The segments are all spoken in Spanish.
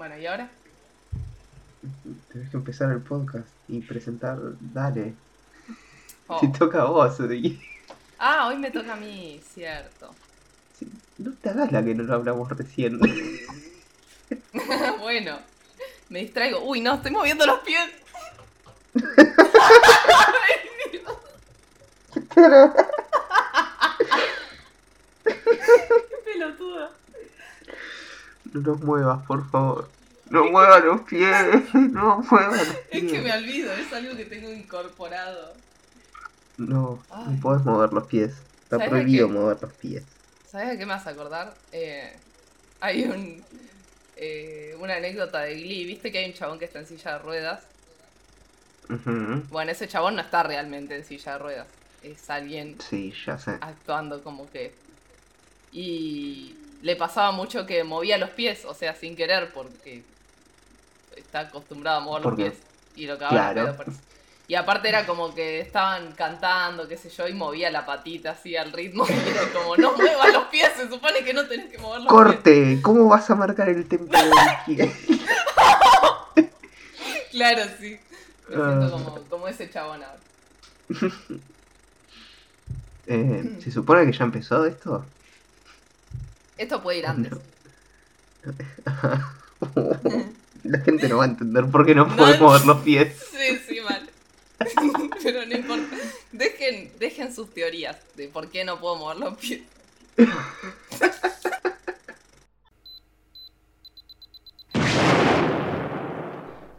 Bueno, ¿y ahora? Tenés que empezar el podcast y presentar. Dale. Oh. Te toca a vos. y- Ah, hoy me toca a mí, cierto. sí, No te hagas la que no lo hablamos recién. bueno, me distraigo. Uy, no, estoy moviendo los pies. Pero. Qué No muevas, por favor. No muevas los pies. No muevas los pies. Es que me olvido, es algo que tengo incorporado. No, Ay. no podés mover los pies. Está ¿Sabes prohibido qué? mover los pies. ¿Sabes a qué me vas a acordar? Eh, hay un, eh, una anécdota de Glee. ¿Viste que hay un chabón que está en silla de ruedas? Bueno, ese chabón no está realmente en silla de ruedas. Es alguien Sí, ya sé. actuando como que. Y le pasaba mucho que movía los pies, o sea, sin querer, porque está acostumbrado a mover los pies. Y lo cagaban a claro. pedo por eso. Y aparte era como que estaban cantando, qué sé yo, y movía la patita así al ritmo. Y era como, no muevas los pies, se supone que no tenés que mover los pies. ¡Corte! ¿Cómo vas a marcar el tempo pie? Claro, sí. Me Ah. siento como, como ese chabón ahora. Eh, ¿Se supone que ya empezó esto? Esto puede ir antes. La gente no va a entender por qué no No. mover los pies. Sí, sí, mal. Pero no importa. Dejen, dejen sus teorías de por qué no puedo mover los pies.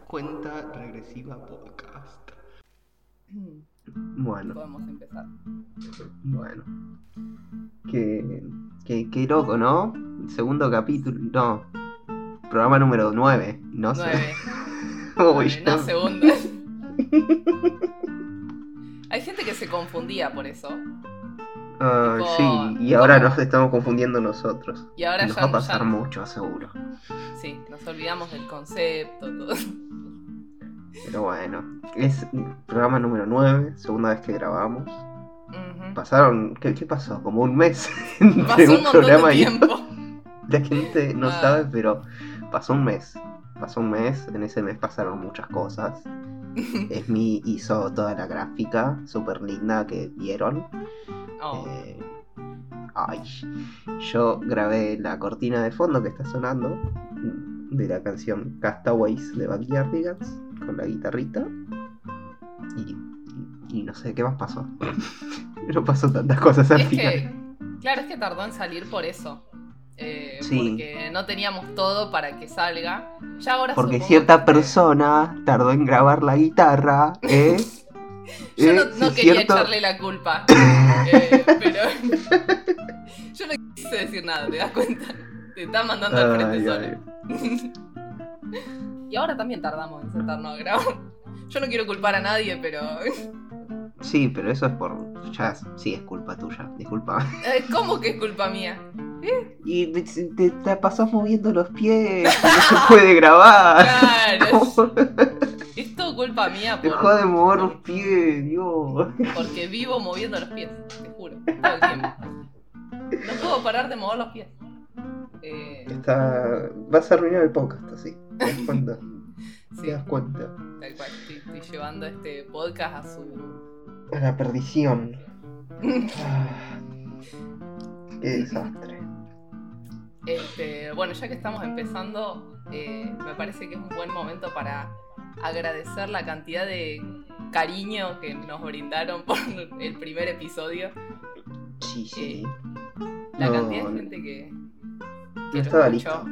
Cuenta regresiva podcast. Bueno, Podemos empezar. bueno. Qué, qué, qué loco, ¿no? Segundo capítulo. No. Programa número 9. No sé. Nueve. Uy, Nueve, no segundo. Hay gente que se confundía por eso. Ah, Tipo, sí, y ahora ¿cómo? nos estamos confundiendo nosotros. Y ahora nos ya, va a pasar ya- mucho, seguro. Sí, nos olvidamos del concepto, todo. Pero bueno, es programa número 9, segunda vez que grabamos. Pasaron, ¿qué, qué pasó? Como un mes entre Pasó un un programa de y tiempo. La gente no Ah. sabe, pero pasó un mes. Pasó un mes, en ese mes pasaron muchas cosas. Esmi hizo toda la gráfica súper linda que vieron. Oh, Eh, ay, yo grabé la cortina de fondo que está sonando de la canción Castaways de Backyardigans con la guitarrita. Y, y- y no sé qué más pasó. no pasó tantas cosas al es final. que, claro, es que tardó en salir por eso. Eh, Sí. Porque no teníamos todo para que salga. Ya ahora Porque cierta que- persona tardó en grabar la guitarra, ¿eh? Yo ¿Eh? no, es quería cierto. echarle la culpa. eh, pero. Yo no quise decir nada, ¿te das cuenta? Te está mandando al frente Ay, solo. ay. Y ahora también tardamos en sentarnos a grabar. Yo no quiero culpar a nadie, pero. Sí, pero eso es por. Ya, sí, es culpa tuya, disculpa. eh, ¿Cómo que es culpa mía? Y te, te, te pasás moviendo los pies, no se puede grabar. Claro. Es todo culpa mía Dejá por, de mover los pies, Dios. porque vivo moviendo los pies, te juro, todo el tiempo. No puedo parar de mover los pies. Eh, Está... Vas a arruinar el podcast así. ¿Te das cuenta? sí, ¿Te das cuenta? tal cual. Estoy, estoy llevando este podcast a su. A la perdición. Ah, Qué desastre. Este, bueno, ya que estamos empezando, eh, me parece que es un buen momento para agradecer la cantidad de cariño que nos brindaron por el primer episodio. Sí, sí. La No, cantidad de gente que No estaba listo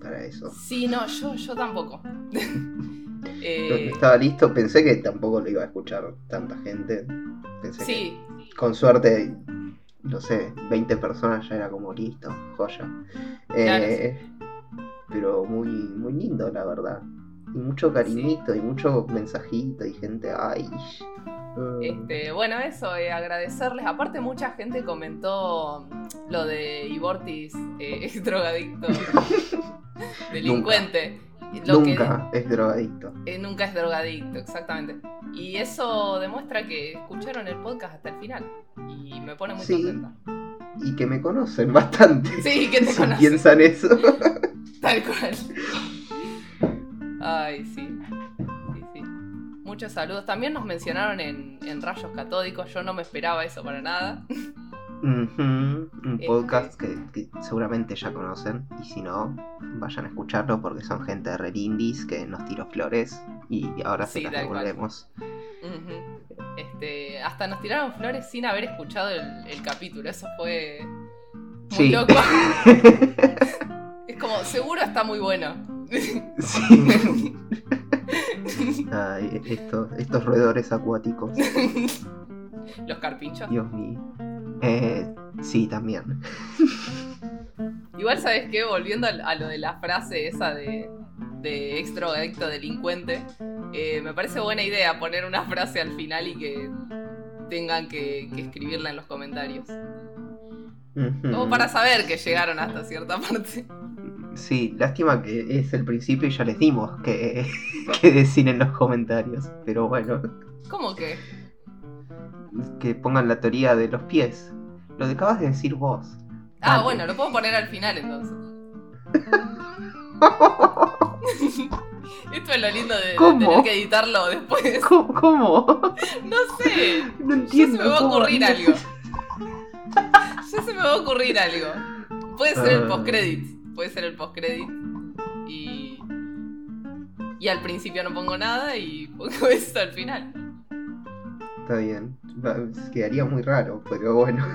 para eso. Sí, no, yo, yo tampoco. No, Eh, no estaba listo. Pensé que tampoco lo iba a escuchar tanta gente. Pensé sí, que con suerte, no sé, 20 personas ya era como listo, joya. Eh, Pero muy, muy lindo, la verdad. Y mucho cariñito y mucho mensajito y gente, ay. Este, bueno, eso, eh, agradecerles. Aparte, mucha gente comentó lo de Ibortis, eh, ex drogadicto, delincuente. Lo que- nunca es drogadicto. Eh, nunca es drogadicto, exactamente. Y eso demuestra que escucharon el podcast hasta el final. Y me pone muy Sí. contenta. Y que me conocen bastante. Sí, que te si conocen. piensan eso. Tal cual. Ay, sí. Muchos saludos. También nos mencionaron en, en Rayos Catódicos. Yo no me esperaba eso para nada. Un Este- podcast que, que seguramente ya conocen. Y si no, vayan a escucharlo porque son gente de Red Indies que nos tiró flores. Y ahora se las devolvemos. Este, hasta nos tiraron flores sin haber escuchado el, el capítulo. Eso fue muy Sí. loco. Es como, seguro está muy bueno. Sí. Ay, estos, estos roedores acuáticos. Los carpinchos. Dios mío. Eh, sí, también. Igual, ¿sabes qué? Volviendo a, lo de la frase esa de, de extroadicto delincuente, eh, me parece buena idea poner una frase al final y que tengan que, que escribirla en los comentarios. Como para saber que llegaron hasta cierta parte. Sí, lástima que es el principio y ya les dimos que, que decir en los comentarios. Pero bueno, ¿Cómo que? que pongan la teoría de los pies. Lo que acabas de decir vos. Ah, Dale. bueno, lo puedo poner al final entonces. Esto es lo lindo de, tener que editarlo después. ¿Cómo? cómo? No sé. No Ya entiendo. se me va a cómo. ocurrir algo. Ya se me va a ocurrir algo. Puede ser el Ah. postcredit. Puede ser el postcredit. Y. Y al principio no pongo nada y pongo esto al final. Está bien. Quedaría muy raro, pero bueno.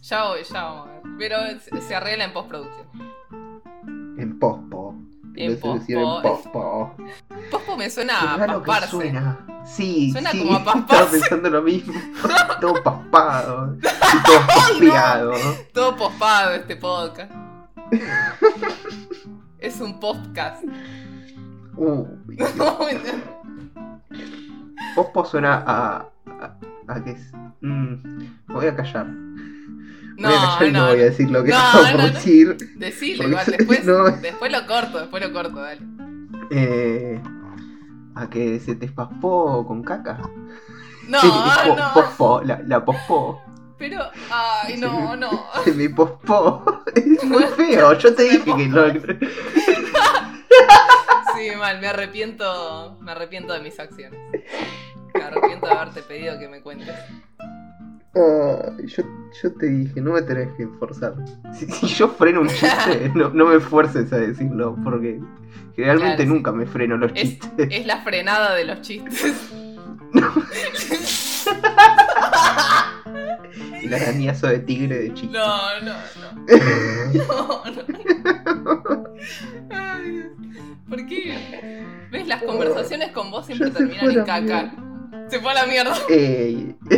Ya voy, ya ver. Pero se, arregla en postproducción. En pospo. En decir en pospo. pospo. Pospo me suena a pasparse. suena. Sí, Suena sí, como a estaba pasparse. pensando lo mismo. todo paspado. Todo paspeado. Todo pospado este podcast. Es un podcast. Uy. Pospo suena a. a, a que es. mm, me voy a callar. No, voy a callar y no, no, voy a decir lo que No, no, por decir. Porque igual, después, después lo corto, después lo corto, dale. Eh, a que se te paspó con caca. No, Sí, no, Pospo, la, la pospó. Pero, ay, no, no. Se me pospó. Es muy feo. Yo te dije que no. Sí, mal, me arrepiento, me arrepiento de mis acciones. Me arrepiento de haberte pedido que me cuentes. Ay, yo, yo te dije, no me tenés que esforzar. Si, si yo freno un chiste, no, no me esfuerces a decirlo, porque generalmente Claro, sí. nunca me freno los Es- chistes. Es la frenada de los chistes. El arañazo de tigre de chiste. No, no, no. No, no. Ay, Dios. ¿Por qué? ¿Ves? Las conversaciones con vos siempre terminan en caca. Se fue a la mierda. Ey,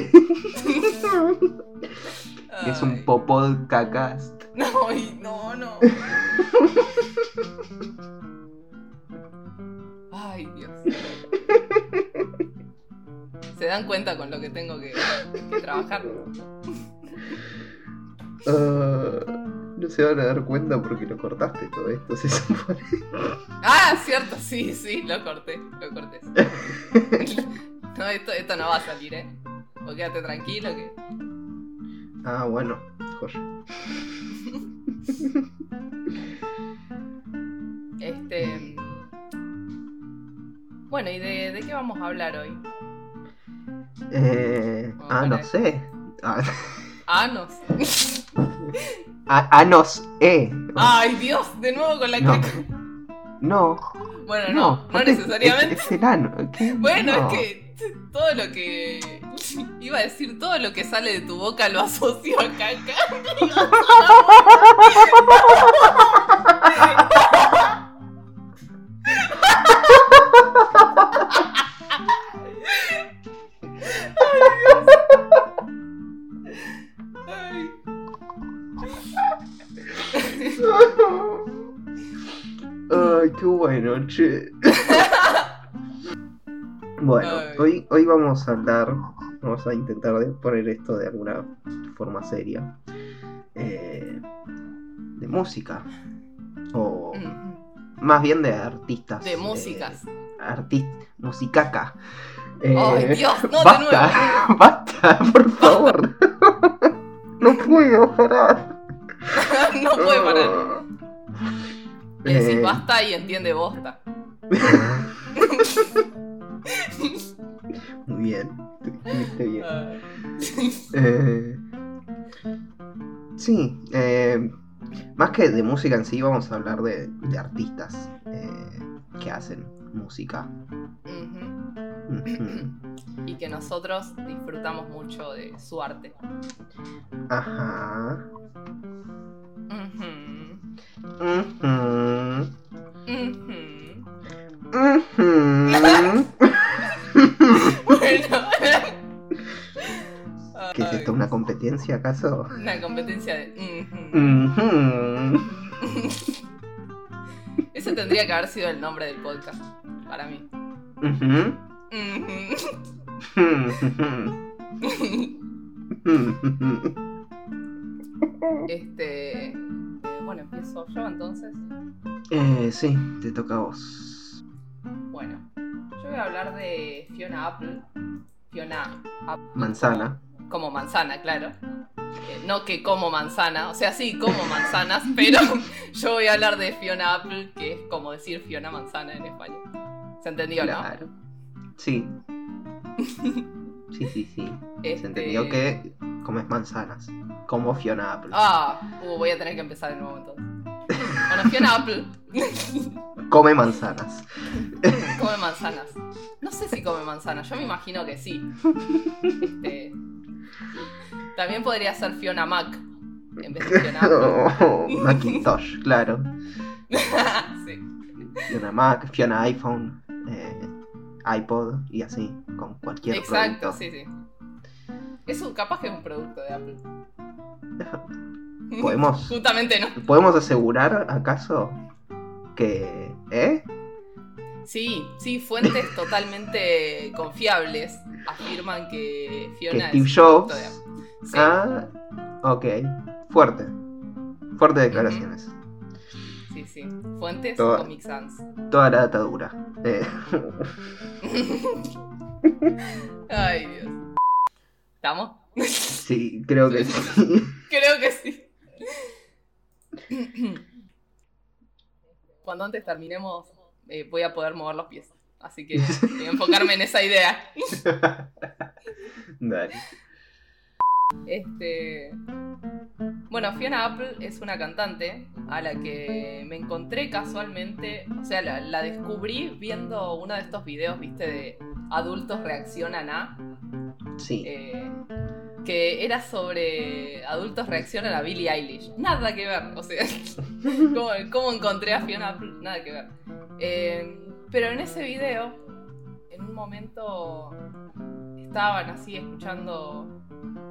es un Ay. popodcast. No, no, no. Ay, Dios. ¿Se dan cuenta con lo que tengo que, que trabajar? Ah, no se van a dar cuenta porque lo cortaste todo esto, se supone. Ah, cierto, sí, sí, lo corté, lo corté. No, esto, esto no va a salir, ¿eh? Vos quédate tranquilo que... Ah, bueno, joya. Este... Bueno, ¿y de, de qué vamos a hablar hoy? Eh, ah, no sé. Ah, no sé. ah, ah, nos, eh. Ay, Dios, de nuevo con la No. caca. No, Bueno, no, no, necesariamente. Es, es el ano. ¿qué? Bueno, No. es que todo lo que. Iba a decir, todo lo que sale de tu boca lo asocio a caca. bueno, che. Bueno, Ay. hoy, hoy vamos a hablar, vamos a intentar de poner esto de alguna forma seria, eh, de música, o Mm, más bien de artistas. De músicas. Artist, musicaca. Eh, Ay, Dios, no, de basta, basta, por favor. no puedo parar. no puede parar. Le decís Eh, basta y entiende bosta. Muy bien. Bien. Ah. Eh, sí, eh, más que de música en sí, vamos a hablar de, de artistas que hacen música. Y que nosotros disfrutamos mucho de su arte. Ajá. Bueno. ¿Qué es esto? ¿Una competencia acaso? Una competencia de. Ese tendría que haber sido el nombre del podcast. Para mí. Este. Bueno, empiezo yo entonces. Eh, sí, te toca a vos. Bueno, yo voy a hablar de Fiona Apple. Fiona Apple. Manzana. Como manzana, claro. Eh, no que como manzana, o sea, sí, como manzanas, pero yo voy a hablar de Fiona Apple, que es como decir Fiona Manzana en español. ¿Se entendió, no? Claro. Sí. Sí, sí, sí. Se Este- entendió que comes manzanas. Como Fiona Apple. Ah, uh, voy a tener que empezar de nuevo entonces. Bueno, Fiona Apple Come manzanas. come manzanas. No sé si come manzanas, yo me imagino que sí. Este, también podría ser Fiona Mac en vez de Fiona Apple. Oh, Macintosh, claro. sí. Fiona Mac, Fiona iPhone, eh, iPod y así, con cualquier Exacto, producto. sí, sí. Eso capaz que es un producto de Apple. Podemos- Justamente no. ¿Podemos asegurar acaso que... ¿Eh? Sí, sí, fuentes totalmente confiables afirman que Fiona Que Steve es Jobs- de Apple. Sí. Ah, ok. Fuerte. Fuerte declaraciones. Sí, sí. Fuentes Toda- Comic Sans. Toda la atadura. Eh, Ay, Dios. ¿Estamos? sí, creo que sí. Creo que sí. Cuando antes terminemos, eh, voy a poder mover los pies. Así que voy a enfocarme en esa idea. Dale. Este. Bueno, Fiona Apple es una cantante a la que me encontré casualmente. O sea, la, la descubrí viendo uno de estos videos, viste, de adultos reaccionan a. Sí. eh, que era sobre adultos reaccionan a Billie Eilish. Nada que ver, o sea, ¿cómo, cómo encontré a Fiona Apple? Nada que ver. Eh, pero en ese video, en un momento estaban así escuchando.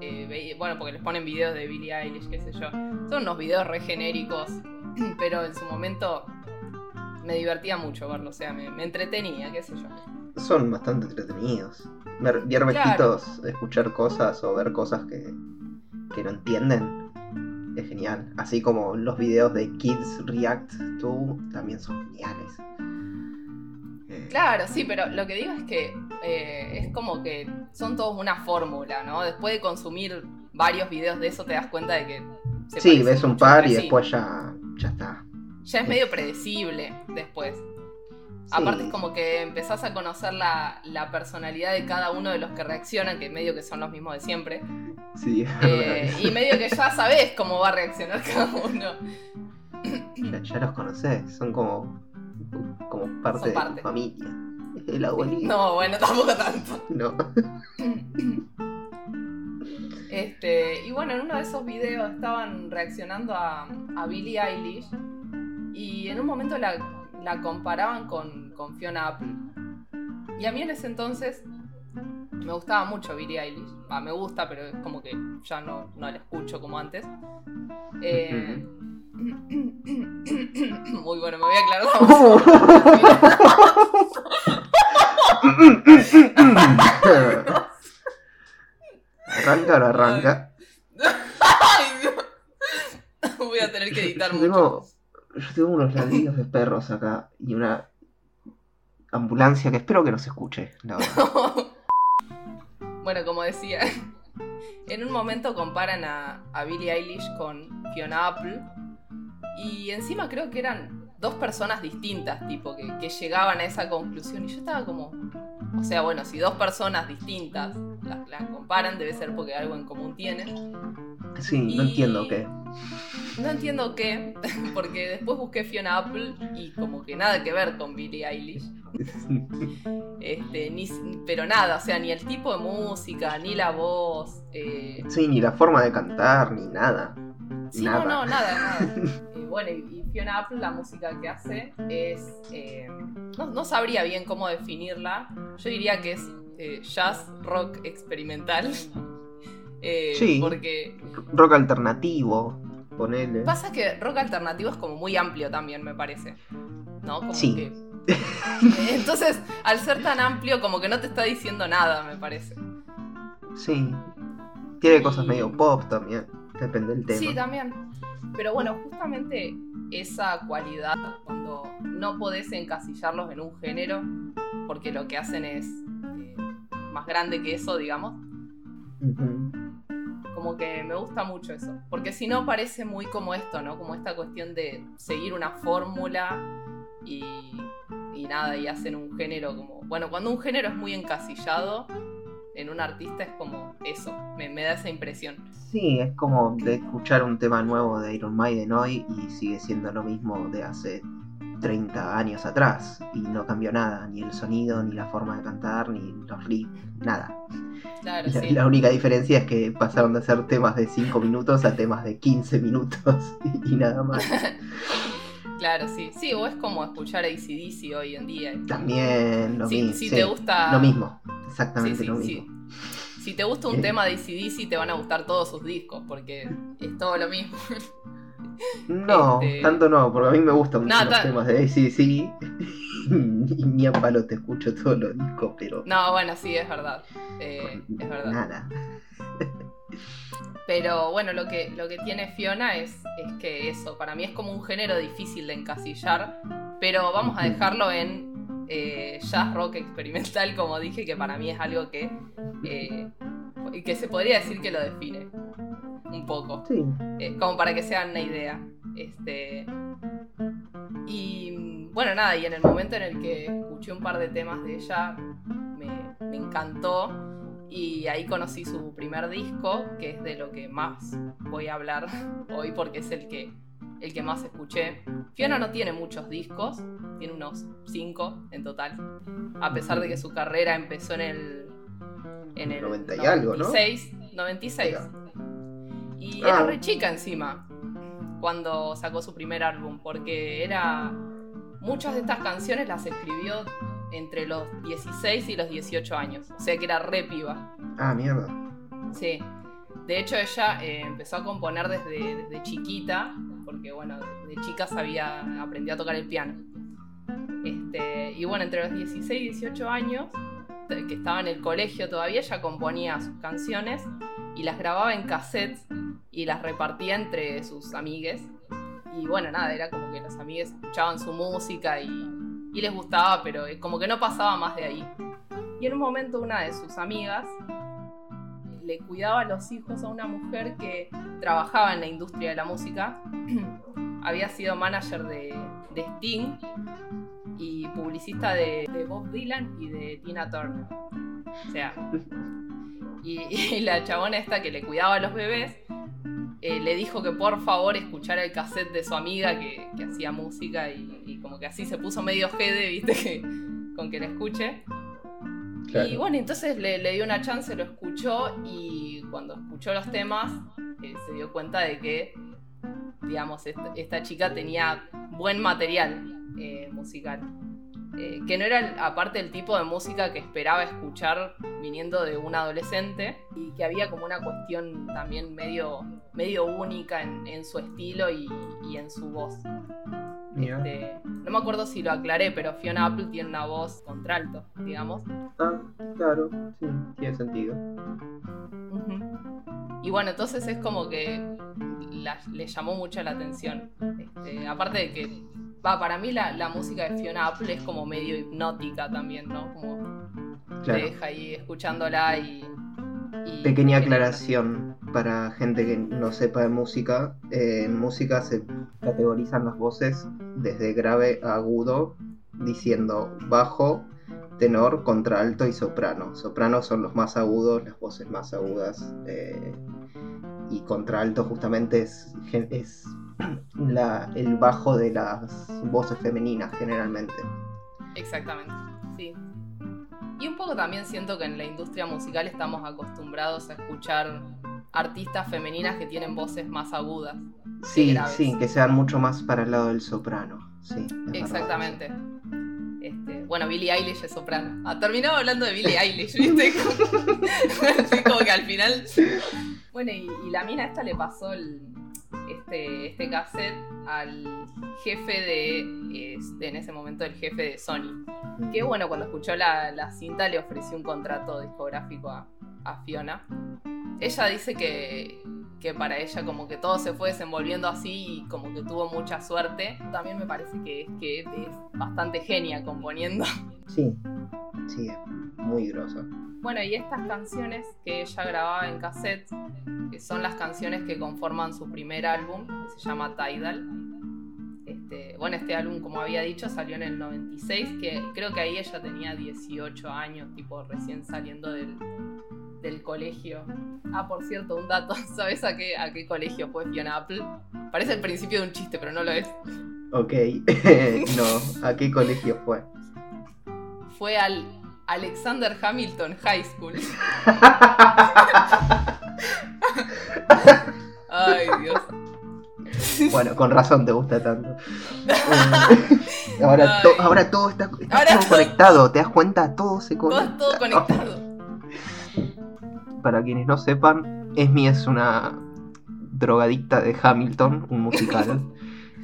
Eh, bueno, porque les ponen videos de Billie Eilish, qué sé yo. Son unos videos re genéricos, pero en su momento me divertía mucho verlo, o sea, me, me entretenía, qué sé yo. Son bastante entretenidos. Ver, ver viejitos escuchar cosas o ver cosas que, que no entienden es genial. Así como los videos de Kids React to también son geniales. Claro, sí, pero lo que digo es que eh, es como que son todos una fórmula, ¿no? Después de consumir varios videos de eso te das cuenta de que... se Sí, ves un par y después ya, ya está. Ya es medio predecible después. Aparte es como que empezás a conocer la, la personalidad de cada uno de los que reaccionan, que medio que son los mismos de siempre. Sí, Eh, y medio que ya sabés cómo va a reaccionar cada uno. ya, ya los conoces, son como, como parte Son de parte. tu familia. El abuelito. No, bueno, tampoco tanto. No. Este, y bueno, en uno de esos videos estaban reaccionando a, a Billie Eilish y en un momento la, la comparaban con, con Fiona Apple. Y a mí en ese entonces me gustaba mucho Billie Eilish. Va, me gusta, pero es como que ya no, no la escucho como antes. Eh, Muy bueno, me voy a aclarar la voz. ¿Arranca o no arranca? Voy a tener que editar Yo mucho. tengo, yo tengo unos ladrillos de perros acá y una ambulancia que espero que no se escuche. la bueno, como decía, en un momento comparan a, a Billie Eilish con Fiona Apple. Y encima creo que eran dos personas distintas, tipo, que, que llegaban a esa conclusión. Y yo estaba como, o sea, bueno, si dos personas distintas las, las comparan, debe ser porque algo en común tienen. Sí, no entiendo qué. No entiendo qué, porque después busqué Fiona Apple y como que nada que ver con Billie Eilish. Este, ni, pero nada, o sea, ni el tipo de música, ni la voz. eh, Sí, ni la forma de cantar, ni nada. Sí, nada. no, no, nada, nada. Bueno, y, y Fiona Apple, la música que hace es. eh, no, no sabría bien cómo definirla. Yo diría que es eh, jazz rock experimental. Eh, Sí. Porque Rock alternativo, ponele. pasa que rock alternativo es como muy amplio también, me parece. ¿No? Como Sí. que. Entonces, al ser tan amplio, como que no te está diciendo nada, me parece. Sí. Tiene cosas Y- medio pop también. Depende del tema. Sí, también. Pero bueno, justamente esa cualidad, cuando no podés encasillarlos en un género, porque lo que hacen es eh, más grande que eso, digamos, como que me gusta mucho eso. Porque si no parece muy como esto, ¿no? Como esta cuestión de seguir una fórmula y, y nada, y hacen un género como... Bueno, cuando un género es muy encasillado, en un artista es como eso, me, me da esa impresión. Sí, es como de escuchar un tema nuevo de Iron Maiden hoy y sigue siendo lo mismo de hace 30 años atrás. Y no cambió nada, ni el sonido, ni la forma de cantar, ni los riffs, nada. Claro, La, sí. la única diferencia es que pasaron de hacer temas de 5 minutos a temas de 15 minutos y, y nada más. Claro, sí. Sí, o es como escuchar ACDC hoy en día. También lo mismo. si sí, te gusta. Lo mismo, exactamente sí, lo sí. mismo. Si te gusta un Eh. tema de ACDC, te van a gustar todos sus discos, porque es todo lo mismo. No, Este- tanto no, porque a mí me gustan No, mucho los ta- temas de ACDC y ni a palo te escucho todos los discos, pero No, bueno, sí, es verdad. Eh, es verdad. nada. Pero bueno, lo que, lo que tiene Fiona es, es que eso, para mí es como un género difícil de encasillar, pero vamos a dejarlo en eh, jazz rock experimental, como dije, que para mí es algo que, eh, que se podría decir que lo define un poco. Sí, Eh, como para que se hagan una idea. Este, y bueno, nada, y en el momento en el que escuché un par de temas de ella, me, me encantó. Y ahí conocí su primer disco, que es de lo que más voy a hablar hoy porque es el que, el que más escuché. Fiona no tiene muchos discos, tiene unos 5 en total. A pesar de que su carrera empezó en el. En el 90 y algo, ¿no? 96, 96. Y Ah. era re chica encima cuando sacó su primer álbum, porque era. Muchas de estas canciones las escribió entre los 16 y los 18 años. O sea que era re piba. Ah, mierda. Sí. De hecho, ella eh, empezó a componer desde, desde chiquita, porque bueno, de chica sabía, aprendió a tocar el piano. Este, y bueno, entre los 16 y 18 años, que estaba en el colegio todavía, ella componía sus canciones y las grababa en cassettes y las repartía entre sus amigues. Y bueno, nada, era como que los amigues escuchaban su música y, y les gustaba, pero eh, como que no pasaba más de ahí. Y en un momento una de sus amigas le cuidaba a los hijos a una mujer que trabajaba en la industria de la música. Había sido manager de, de Sting y publicista de, de Bob Dylan y de Tina Turner. O sea, y, y la chabona esta que le cuidaba a los bebés eh, le dijo que por favor escuchara el cassette de su amiga que, que hacía música y, y como que así se puso medio jede, viste, que, con que la escuche. Y bueno, entonces le, le dio una chance, lo escuchó y cuando escuchó los temas eh, se dio cuenta de que, digamos, esta, esta chica tenía buen material eh, musical. Eh, que no era aparte el tipo de música que esperaba escuchar viniendo de un adolescente y que había como una cuestión también medio, medio única en, en su estilo y, y en su voz. Este, no me acuerdo si lo aclaré, pero Fiona Apple tiene una voz contralto, digamos. Ah, claro, sí, tiene sentido. Y bueno, entonces es como que la- le llamó mucho la atención. Este, aparte de que, va, para mí la, la música de Fiona Apple es como medio hipnótica también, ¿no? Como te deja ahí escuchándola y... y- Pequeña aclaración. para gente que no sepa de música, eh, en música se categorizan las voces desde grave a agudo, diciendo bajo, tenor, contralto y soprano. Soprano son los más agudos, las voces más agudas. eh, y contralto justamente es, gen- es la- el bajo de las voces femeninas generalmente. Exactamente, sí. Y un poco también siento que en la industria musical estamos acostumbrados a escuchar artistas femeninas que tienen voces más agudas. Sí, graves. sí, que sean mucho más para el lado del soprano. Sí, verdad. Exactamente. Este, bueno, Billie Eilish es soprano. Ah, terminaba hablando de Billie Eilish, ¿viste? Así como que al final. Bueno, y, y la mina esta le pasó el- este, este cassette al jefe de, de- En ese momento, el jefe de Sony. Que bueno, cuando escuchó la, la cinta le ofreció un contrato discográfico a, a Fiona. Ella dice que, que para ella como que todo se fue desenvolviendo así y como que tuvo mucha suerte. También me parece que, que es bastante genia componiendo. Sí, sí, es muy groso. Bueno, y estas canciones que ella grababa en cassette, que son las canciones que conforman su primer álbum, que se llama Tidal. Este, bueno, este álbum, como había dicho, salió en el 96, que creo que ahí ella tenía 18 años, tipo recién saliendo del, del colegio. Ah, por cierto, un dato, ¿sabes a qué, a qué colegio fue Fiona Apple? Parece el principio de un chiste, pero no lo es. Ok, no, ¿a qué colegio fue? Fue al Alexander Hamilton High School. Ay, Dios. Bueno, con razón te gusta tanto. Ahora, to- ahora todo está, está Ahora todo todo- conectado, ¿te das cuenta? Todo se Todo, conecta. todo conectado. Para quienes no sepan, Esmi es una drogadicta de Hamilton, un musical.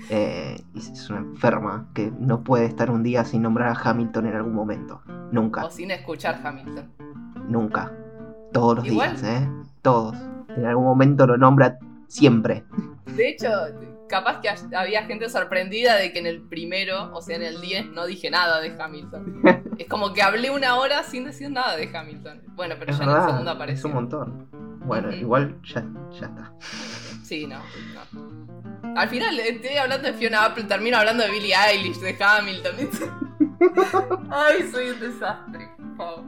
Eh, es una enferma que no puede estar un día sin nombrar a Hamilton en algún momento. Nunca, O sin escuchar Hamilton. nunca. Todos los Igual. días, ¿eh? Todos. En algún momento lo nombra siempre. De hecho, capaz que había gente sorprendida de que en el primero, o sea, en el 10, no dije nada de Hamilton. Es como que hablé una hora sin decir nada de Hamilton. Bueno, pero Es ya en el segundo verdad, es un montón. Bueno, igual ya, ya está. Sí, no, no. Al final estoy hablando de Fiona Apple, termino hablando de Billie Eilish, de Hamilton. Ay, soy un desastre, por favor.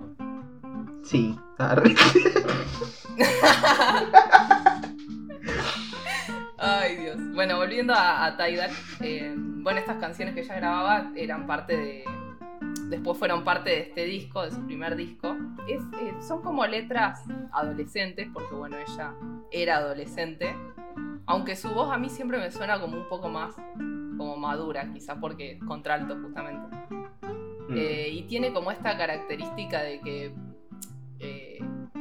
Sí. Ay, Dios. Bueno, volviendo a, a Tidal. eh, bueno, estas canciones que ella grababa eran parte de. Después fueron parte de este disco, de su primer disco. Es, eh, son como letras adolescentes, porque bueno, ella era adolescente. Aunque su voz a mí siempre me suena como un poco más como madura, quizá porque es contralto justamente. Mm. Eh, y tiene como esta característica de que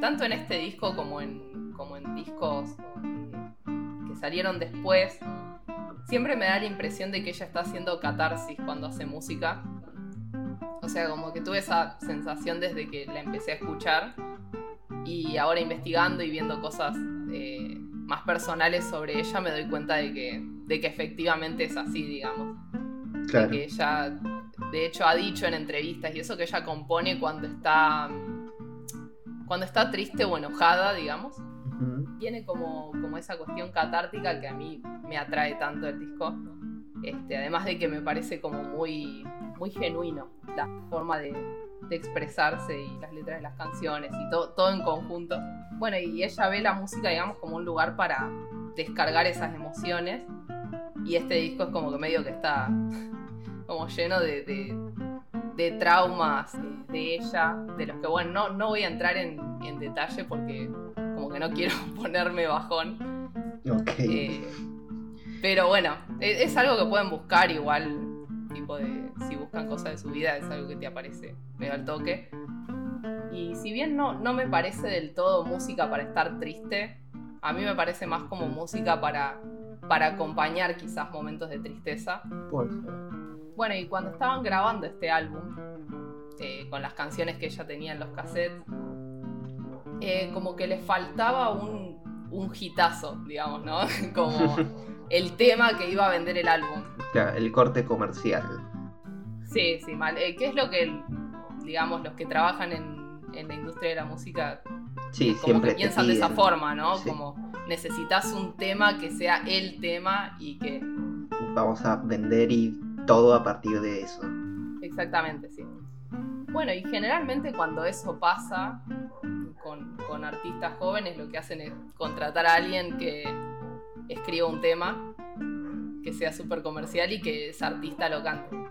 tanto en este disco como en, como en discos salieron después, siempre me da la impresión de que ella está haciendo catarsis cuando hace música. O sea, como que tuve esa sensación desde que la empecé a escuchar y ahora investigando y viendo cosas eh, más personales sobre ella me doy cuenta de que, de que efectivamente es así, digamos claro. que ella de hecho ha dicho en entrevistas y eso que ella compone cuando está cuando está triste o enojada digamos Tiene como, como esa cuestión catártica que a mí me atrae tanto el disco este, además de que me parece como muy muy genuino la forma de, de expresarse y las letras de las canciones y todo, todo en conjunto. Bueno y ella ve la música digamos como un lugar para descargar esas emociones y este disco es como que medio que está como lleno de, de- de traumas de ella, de los que, bueno, no, no voy a entrar en, en detalle porque como que no quiero ponerme bajón. Ok. eh, pero bueno, e- es, algo que pueden buscar igual, tipo de, si buscan cosas de su vida, es algo que te aparece medio al toque. Y si bien no, no me parece del todo música para estar triste, a mí me parece más como música para, para acompañar quizás momentos de tristeza. Bueno, y cuando estaban grabando este álbum, eh, con las canciones que ella tenía en los cassettes, eh, como que le faltaba un, un hitazo, digamos, ¿no? como el tema que iba a vender el álbum. Claro, el corte comercial. Sí, sí, mal. Eh, ¿Qué es lo que, digamos, los que trabajan en, en la industria de la música Sí, como siempre que piensan de esa forma, ¿no? Sí. Como necesitas un tema que sea el tema y que... Vamos a vender y todo a partir de eso. Exactamente, sí. Bueno, y generalmente cuando eso pasa con, con artistas jóvenes, lo que hacen es contratar a alguien que escriba un tema que sea súper comercial y que ese artista lo cante.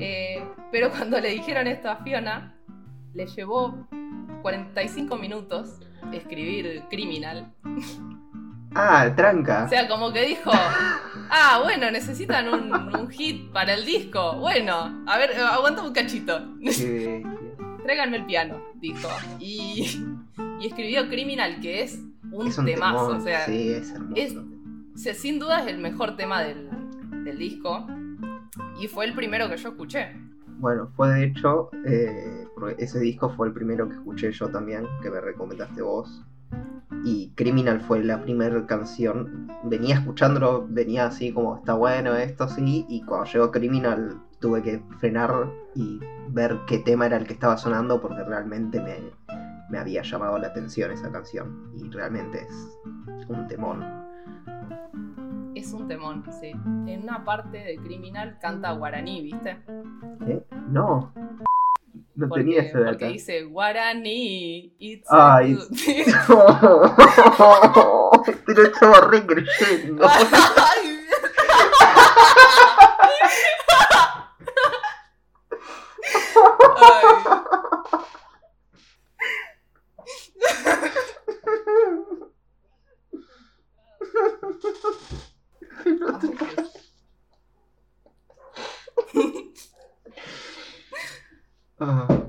Eh, pero cuando le dijeron esto a Fiona, le llevó 45 minutos escribir Criminal. Ah, tranca. O sea, como que dijo, ah, bueno, necesitan un, un hit para el disco. Bueno, a ver, aguanta un cachito. Qué- Tráiganme el piano, dijo. Y, y escribió Criminal, que es un, es un temazo. o sea, sí, es hermoso. es- o sea, sin duda es el mejor tema del, del disco. Y fue el primero que yo escuché. Bueno, fue de hecho, eh, porque ese disco fue el primero que escuché yo también, que me recomendaste vos. Y Criminal fue la primera canción. Venía escuchándolo, venía así como está bueno esto, sí. Y cuando llegó Criminal tuve que frenar y ver qué tema era el que estaba sonando porque realmente me, me había llamado la atención esa canción. Y realmente es un temón. Es un temón, sí. En una parte de Criminal canta guaraní, ¿viste? ¿Eh? No. No Porque, tenía ese porque data. dice guaraní, it's a Ay, good-" Te lo estaba re creyendo. Ay, Ay.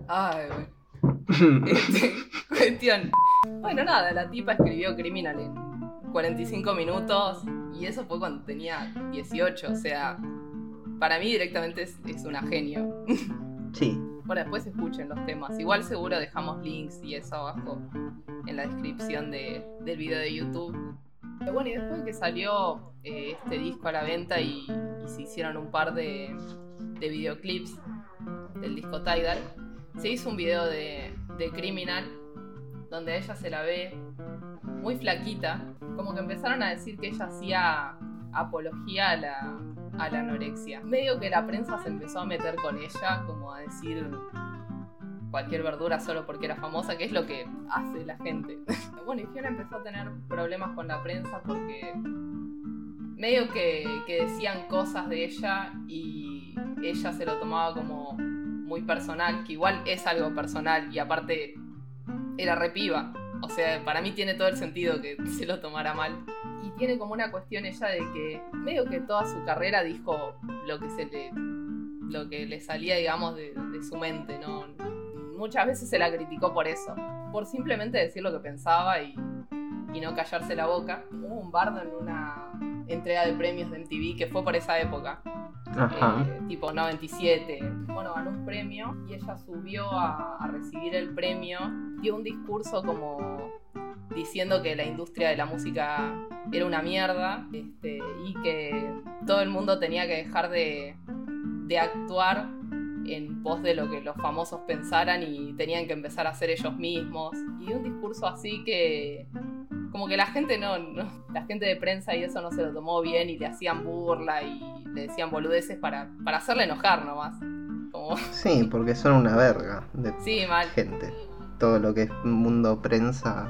Ay, bueno. Este, cuestión. Bueno, nada, la tipa escribió Criminal en 45 minutos y eso fue cuando tenía 18, o sea, para mí directamente es, es una genio. Sí, Bueno, después escuchen los temas. Igual seguro dejamos links y eso abajo en la descripción de- del video de YouTube. Bueno, y después de que salió eh, este disco a la venta y, se hicieron un par de, de videoclips del disco Tidal, se hizo un video de, Criminal donde a ella se la ve muy flaquita. Como que empezaron a decir que ella hacía apología a la anorexia. Medio que la prensa se empezó a meter con ella, como a decir cualquier verdura solo porque era famosa, que es lo que hace la gente. bueno, y Fiona empezó a tener problemas con la prensa porque medio que, decían cosas de ella y ella se lo tomaba como muy personal, que igual es algo personal y aparte era repiba. O sea, para mí tiene todo el sentido que se lo tomara mal. Y tiene como una cuestión ella de que medio que toda su carrera dijo lo que se le lo que le salía, digamos, de su mente, ¿no? Muchas veces se la criticó por eso, por simplemente decir lo que pensaba y, y no callarse la boca. Hubo un bardo en una entrega de premios de MTV que fue por esa época, ajá. eh, tipo 97. Bueno, ganó un premio y ella subió a, a recibir el premio, dio un discurso como diciendo que la industria de la música era una mierda este, y que todo el mundo tenía que dejar de, de actuar en pos de lo que los famosos pensaran y tenían que empezar a ser ellos mismos. Y un discurso así que como que la gente no, no- la gente de prensa y eso no se lo tomó bien y le hacían burla y le decían boludeces para, para hacerle enojar nomás. Como, Sí, porque son una verga de sí, mal. gente. Todo lo que es mundo prensa.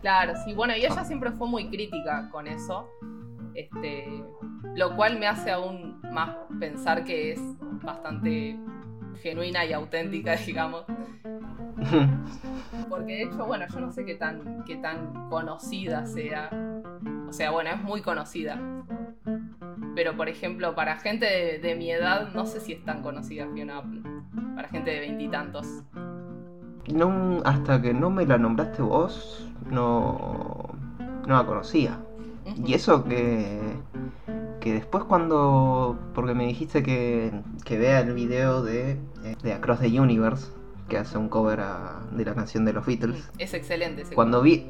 Claro, sí, bueno, y ella siempre fue muy crítica con eso. Este, lo cual me hace aún más pensar que es bastante genuina y auténtica, digamos. Porque de hecho, bueno, yo no sé qué tan, qué tan conocida sea. O sea, bueno, es muy conocida. Pero por ejemplo, para gente de, de mi edad, no sé si es tan conocida Fiona Apple. Para gente de veintitantos. No, hasta que no me la nombraste vos, no, no la conocía. Y eso que, que después cuando, porque me dijiste que, que vea el video de, eh, de Across the Universe, que hace un cover a- de la canción de los Beatles, Es excelente ese cuando vi,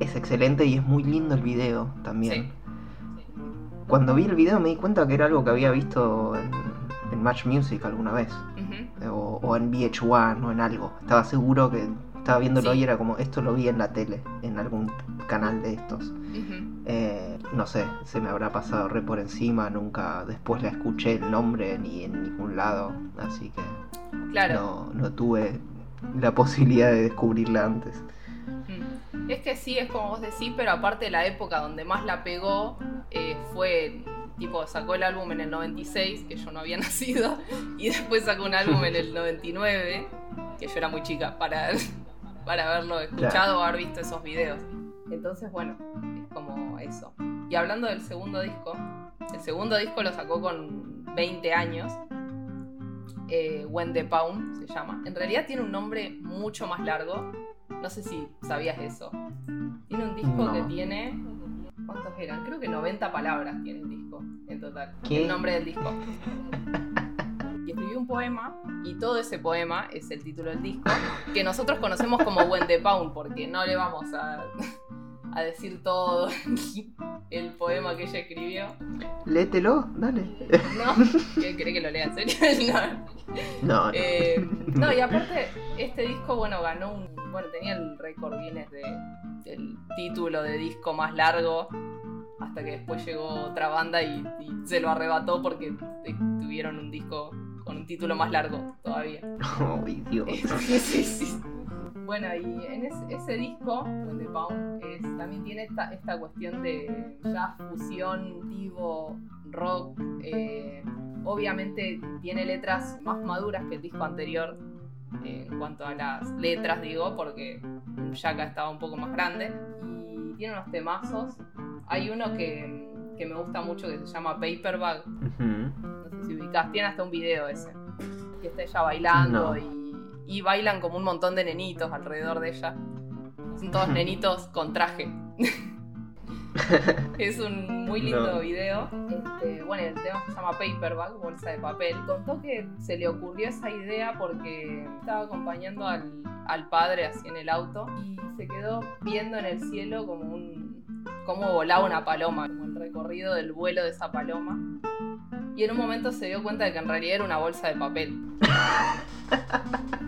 es excelente y es muy lindo el video también. Sí. Cuando vi el video me di cuenta que era algo que había visto en, en Match Music alguna vez. O, o en VH1 o en algo. Estaba seguro que estaba viéndolo Sí. y era como, esto lo vi en la tele, en algún canal de estos. Eh, no sé, se me habrá pasado re por encima, nunca después la escuché el nombre ni en ningún lado, así que claro. no, no tuve la posibilidad de descubrirla antes. Mm. Es que sí, es como vos decís, pero aparte la época donde más la pegó eh, fue, tipo, sacó el álbum en el 96, que yo no había nacido, y después sacó un álbum en el 99, que yo era muy chica para, para haberlo escuchado o haber visto esos videos. Entonces, bueno, es como eso. Y hablando del segundo disco, el segundo disco lo sacó con 20 años. Eh, When the Pound se llama. En realidad tiene un nombre mucho más largo. No sé si sabías eso. Tiene un disco que tiene. ¿Cuántos eran? Creo que 90 palabras tiene el disco en total. ¿Qué? El nombre del disco. Y escribió un poema, y todo ese poema es el título del disco, que nosotros conocemos como When the Pound, porque no le vamos a, a decir todo el poema que ella escribió. Léetelo, dale. ¿No? ¿Qué cree que lo lea en serio? no. No, Eh, no, y aparte, este disco, bueno, ganó un. Bueno, tenía el récord Guinness de, del título de disco más largo. Hasta que después llegó otra banda y, y se lo arrebató porque eh, tuvieron un disco con un título más largo todavía. Ay, Dios. Sí, sí, sí. Bueno, y en ese, ese disco, When the Pound, es- también tiene esta, esta cuestión de jazz, fusión, divo, rock. eh, obviamente tiene letras más maduras que el disco anterior, eh, en cuanto a las letras, digo, porque Yaka estaba un poco más grande. Y tiene unos temazos. Hay uno que, que me gusta mucho que se llama Paperbag, Ujú. no sé si ubicás, tiene hasta un video ese. Que está ella bailando No. y, y bailan como un montón de nenitos alrededor de ella. Son todos nenitos con traje. es un muy lindo No. video. Este, bueno, el tema se llama Paperback, bolsa de papel. Contó que se le ocurrió esa idea porque estaba acompañando al, al padre así en el auto y se quedó viendo en el cielo como un cómo volaba una paloma, como el recorrido del vuelo de esa paloma. Y en un momento se dio cuenta de que en realidad era una bolsa de papel.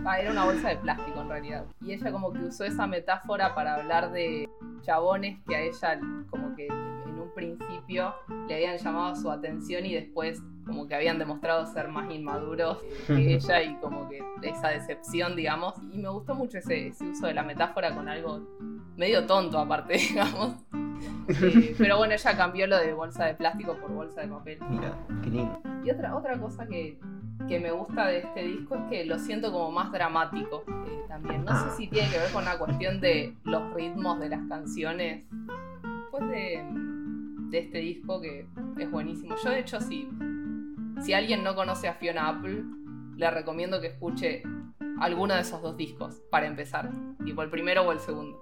Ah, era una bolsa de plástico en realidad. Y ella como que usó esa metáfora para hablar de chabones que a ella como que en un principio le habían llamado su atención y después como que habían demostrado ser más inmaduros que ella y como que esa decepción, digamos. Y me gustó mucho ese, ese uso de la metáfora con algo medio tonto aparte, digamos. Eh, pero bueno, ella cambió lo de bolsa de plástico por bolsa de papel. Mira, qué lindo. Y otra, otra cosa que, que me gusta de este disco es que lo siento como más dramático eh, también. No Ah. sé si tiene que ver con una cuestión de los ritmos de las canciones. Pues de, de este disco que es buenísimo. Yo de hecho si, si alguien no conoce a Fiona Apple, le recomiendo que escuche alguno de esos dos discos para empezar. Tipo el primero o el segundo.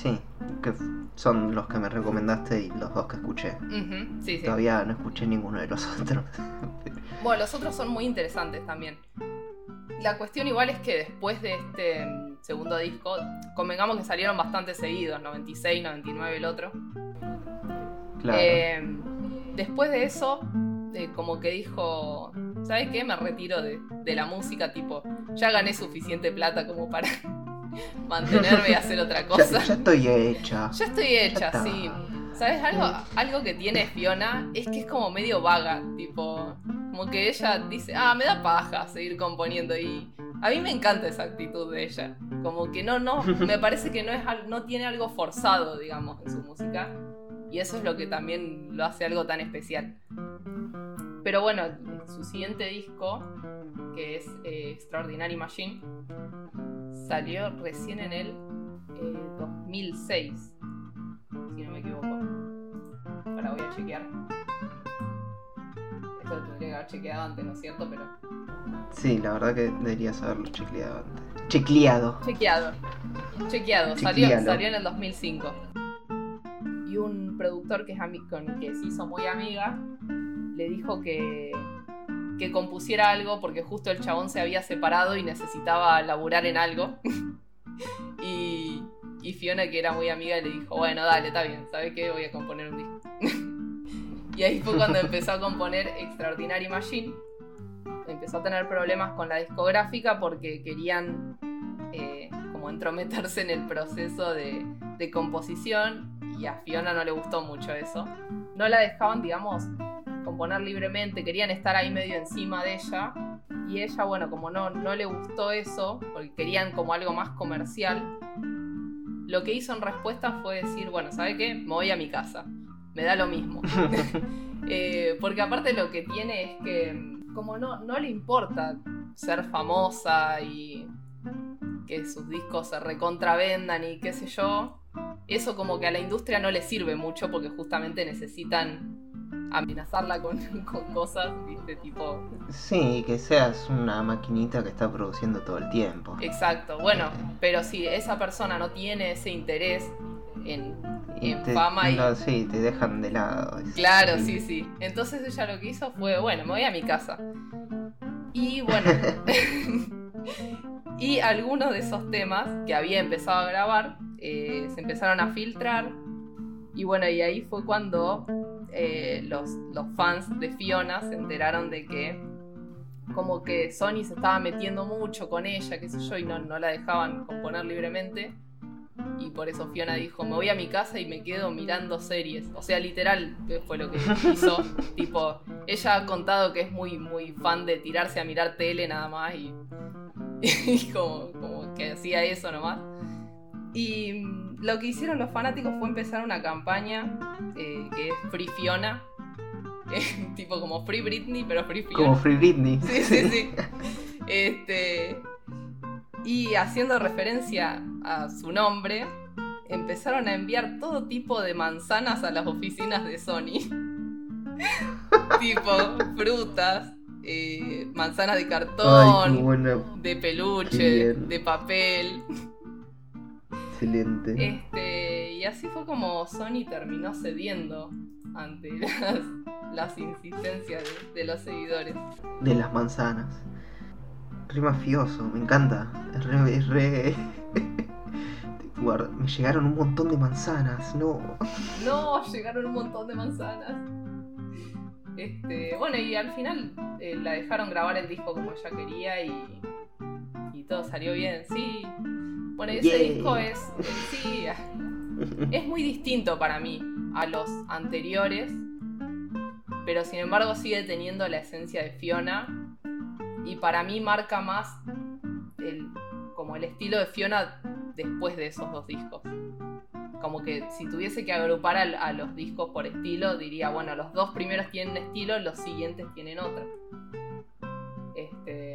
Sí, que son los que me recomendaste y los dos que escuché. Sí. Todavía no escuché ninguno de los otros. Bueno, los otros son muy interesantes también. La cuestión igual es que después de este mm, segundo disco, convengamos que salieron bastante seguidos, 96, 99 el otro. claro. Eh, después de eso, eh, como que dijo, ¿sabes qué? Me retiro de, de la música, tipo, ya gané suficiente plata como para mantenerme y hacer otra ya, cosa. ya estoy hecha. Ya estoy hecha, está. sí. ¿Sabes? Algo, algo que tiene Fiona es que es como medio vaga, tipo, como que ella dice, ah, me da paja seguir componiendo y a mí me encanta esa actitud de ella. Como que no, no, me parece que no, es, no tiene algo forzado, digamos, en su música y eso es lo que también lo hace algo tan especial. Pero bueno, su siguiente disco, que es eh, Extraordinary Machine, salió recién en el eh, 2006 si no me equivoco. Ahora voy a chequear. Esto lo tendría que haber chequeado antes, ¿no es cierto? Pero. Sí, la verdad que deberías haberlo checleado antes. Checleado. Chequeado. Chequeado. Salió, salió en el 2005. Y un productor que es con que se hizo muy amiga le dijo que, que compusiera algo porque justo el chabón se había separado y necesitaba laburar en algo. y, Fiona, que era muy amiga, le dijo, bueno, dale, está bien, ¿sabes qué? Voy a componer un disco. y ahí fue cuando empezó a componer Extraordinary Machine. Empezó a tener problemas con la discográfica porque querían eh, como entrometerse en el proceso de, de composición y a Fiona no le gustó mucho eso. No la dejaban, digamos, componer libremente, querían estar ahí medio encima de ella. Y ella, bueno, como no, no le gustó eso, porque querían como algo más comercial, lo que hizo en respuesta fue decir, bueno, ¿sabe qué? Me voy a mi casa. Me da lo mismo. Eh, porque aparte lo que tiene es que como no, no le importa ser famosa y que sus discos se recontravendan y qué sé yo, eso como que a la industria no le sirve mucho porque justamente necesitan amenazarla con, cosas, ¿viste? Tipo... Sí, que seas una maquinita que está produciendo todo el tiempo. Exacto, bueno, eh. pero si esa persona no tiene ese interés en, fama y... sí, te dejan de lado. Claro, sí, sí. Entonces ella lo que hizo fue, bueno, me voy a mi casa. Y bueno... Y algunos de esos temas que había empezado a grabar eh, se empezaron a filtrar. Y bueno, y ahí fue cuando eh, los, los fans de Fiona se enteraron de que como que Sony se estaba metiendo mucho con ella, qué sé yo, y no, no la dejaban componer libremente. Y por eso Fiona dijo, me voy a mi casa y me quedo mirando series. O sea, literal, fue lo que hizo. tipo, ella ha contado que es muy, muy fan de tirarse a mirar tele nada más y y como, que hacía eso nomás. Y lo que hicieron los fanáticos fue empezar una campaña eh, que es Free Fiona. tipo como Free Britney, pero Free Fiona. Como Free Britney. Sí, sí, sí. este, y haciendo referencia a su nombre, empezaron a enviar todo tipo de manzanas a las oficinas de Sony. tipo frutas, eh, manzanas de cartón, de peluche, de papel. Excelente. Este, y así fue como Sony terminó cediendo ante las, insistencias de, los seguidores. De las manzanas. Re mafioso, me encanta. Es re. Es re... me llegaron un montón de manzanas, no. No, llegaron un montón de manzanas. Este, bueno, y al final eh, la dejaron grabar el disco como ella quería y, y todo salió bien, sí. Bueno, ese disco es, sí, es muy distinto para mí a los anteriores, pero sin embargo sigue teniendo la esencia de Fiona y para mí marca más el, como el estilo de Fiona después de esos dos discos como que si tuviese que agrupar a, los discos por estilo, diría, bueno, los dos primeros tienen estilo, los siguientes tienen otro. Este...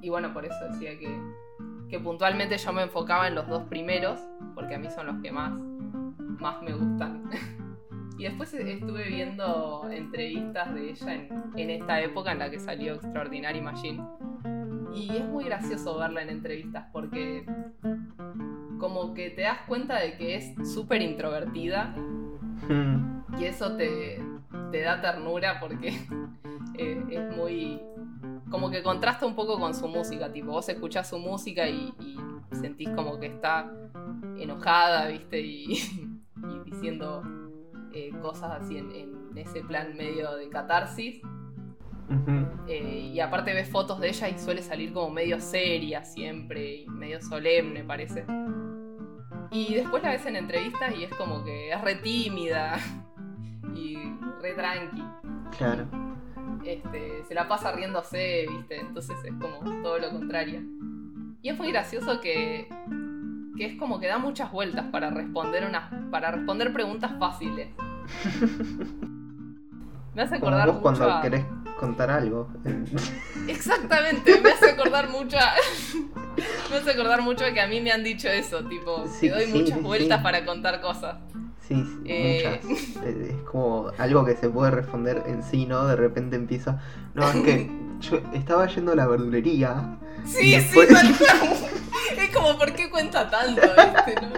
Y bueno, por eso decía que, que puntualmente yo me enfocaba en los dos primeros, porque a mí son los que más, más me gustan. y después estuve viendo entrevistas de ella en, en esta época en la que salió Extraordinary Machine. Y es muy gracioso verla en entrevistas porque como que te das cuenta de que es súper introvertida hmm. y eso te, da ternura porque es, muy... como que contrasta un poco con su música, tipo, vos escuchás su música y, sentís como que está enojada, viste, y, diciendo eh, cosas así en, ese plan medio de catarsis. Eh, y aparte ves fotos de ella y suele salir como medio seria siempre y medio solemne parece. Y después la ves en entrevistas y es como que es re tímida y re tranqui. Claro. Este, se la pasa riéndose, ¿viste? Entonces es como todo lo contrario. Y es muy gracioso que, que es como que da muchas vueltas para responder unas, para responder preguntas fáciles. Me hace acordar vos cuando querés contar algo. Exactamente, me hace acordar mucho me hace acordar mucho de que a mí me han dicho eso, tipo, que doy muchas vueltas para contar cosas. Sí, sí eh, muchas. Es como algo que se puede responder en sí, ¿no? De repente empieza. No, es que yo estaba yendo a la verdulería. Sí, sí, Es como, ¿por qué cuenta tanto? Este? No,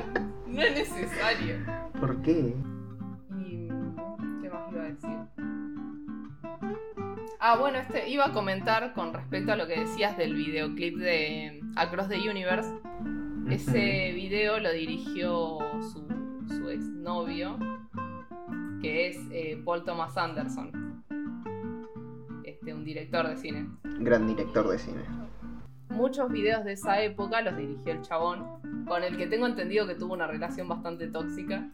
no es necesario. ¿Por qué? Ah, bueno, este iba a comentar con respecto a lo que decías del videoclip de Across the Universe. Ese video lo dirigió su, su exnovio, que es eh, Paul Thomas Anderson. Este, un director de cine. Gran director de cine. Muchos videos de esa época los dirigió el chabón con el que tengo entendido que tuvo una relación bastante tóxica.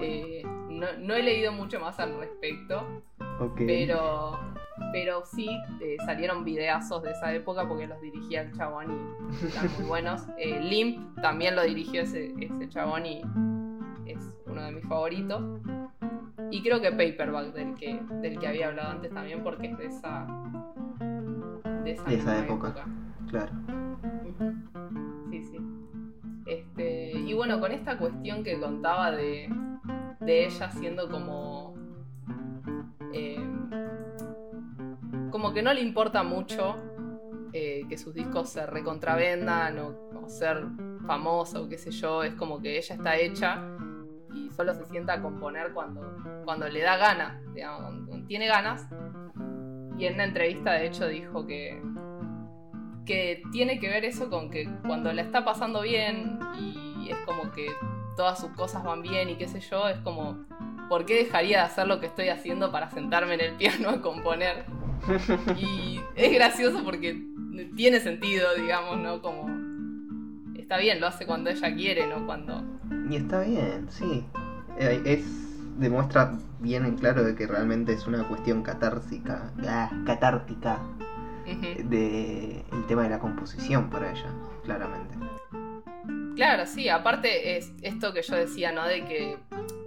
Eh, no, no he leído mucho más al respecto, pero, pero sí eh, salieron videazos de esa época porque los dirigía el chabón y están muy buenos. Eh, Limp también lo dirigió ese, ese chabón y es uno de mis favoritos. Y creo que Paperback, del que, del que había hablado antes también, porque es de esa, de esa, época. Claro. Sí, sí. Este, y bueno, con esta cuestión que contaba de, de ella siendo como. eh, como que no le importa mucho eh, que sus discos se recontravendan o, o ser famosa o qué sé yo. Es como que ella está hecha solo se sienta a componer cuando, cuando le da gana, digamos, tiene ganas. Y en una entrevista, de hecho, dijo que, que tiene que ver eso con que cuando la está pasando bien y es como que todas sus cosas van bien y qué sé yo, es como, ¿por qué dejaría de hacer lo que estoy haciendo para sentarme en el piano a componer? Y es gracioso porque tiene sentido, digamos, ¿no? Como, está bien, lo hace cuando ella quiere, no cuando... Y está bien, sí. Eh, Es. demuestra bien en claro de que realmente es una cuestión catársica. ah, catártica. Ujú. De el tema de la composición para ella, claramente. Claro, sí, aparte es esto que yo decía, ¿no? De que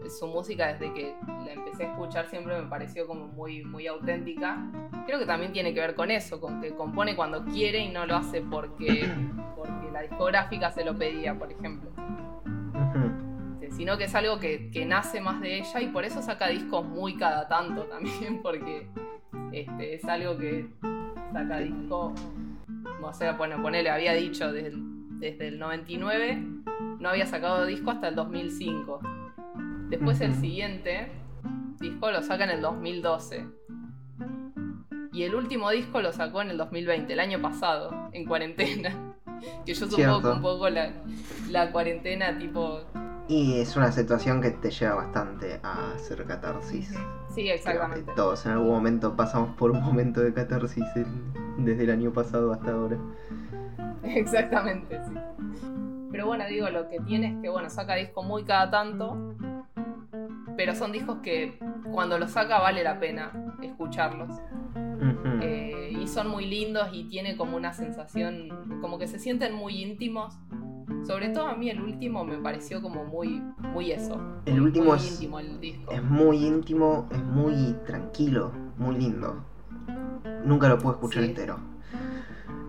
su música desde que la empecé a escuchar siempre me pareció como muy, muy auténtica. Creo que también tiene que ver con eso, con que compone cuando quiere y no lo hace porque, porque la discográfica se lo pedía, por ejemplo. Ujú. Este, Sino que es algo que, que nace más de ella y por eso saca discos muy cada tanto también, porque este, es algo que saca disco, o sea, bueno, ponele, había dicho desde el, desde el 99, no había sacado disco hasta el 2005. Después el siguiente disco lo saca en el 2012. Y el último disco lo sacó en el 2020, el año pasado, en cuarentena. Que yo supongo que un poco la, la cuarentena tipo Y es una situación que te lleva bastante a hacer catarsis. Sí, exactamente. todos en algún momento pasamos por un momento de catarsis en- desde el año pasado hasta ahora. Exactamente, sí. Pero bueno, digo, lo que tiene es que, bueno, saca discos muy cada tanto, pero son discos que cuando los saca vale la pena escucharlos. Eh, y son muy lindos y tiene como una sensación, como que se sienten muy íntimos. Sobre todo a mí el último me pareció como muy, muy eso. El último muy es- íntimo el disco. Es muy íntimo, es muy tranquilo, muy lindo. Nunca lo pude escuchar Sí. entero.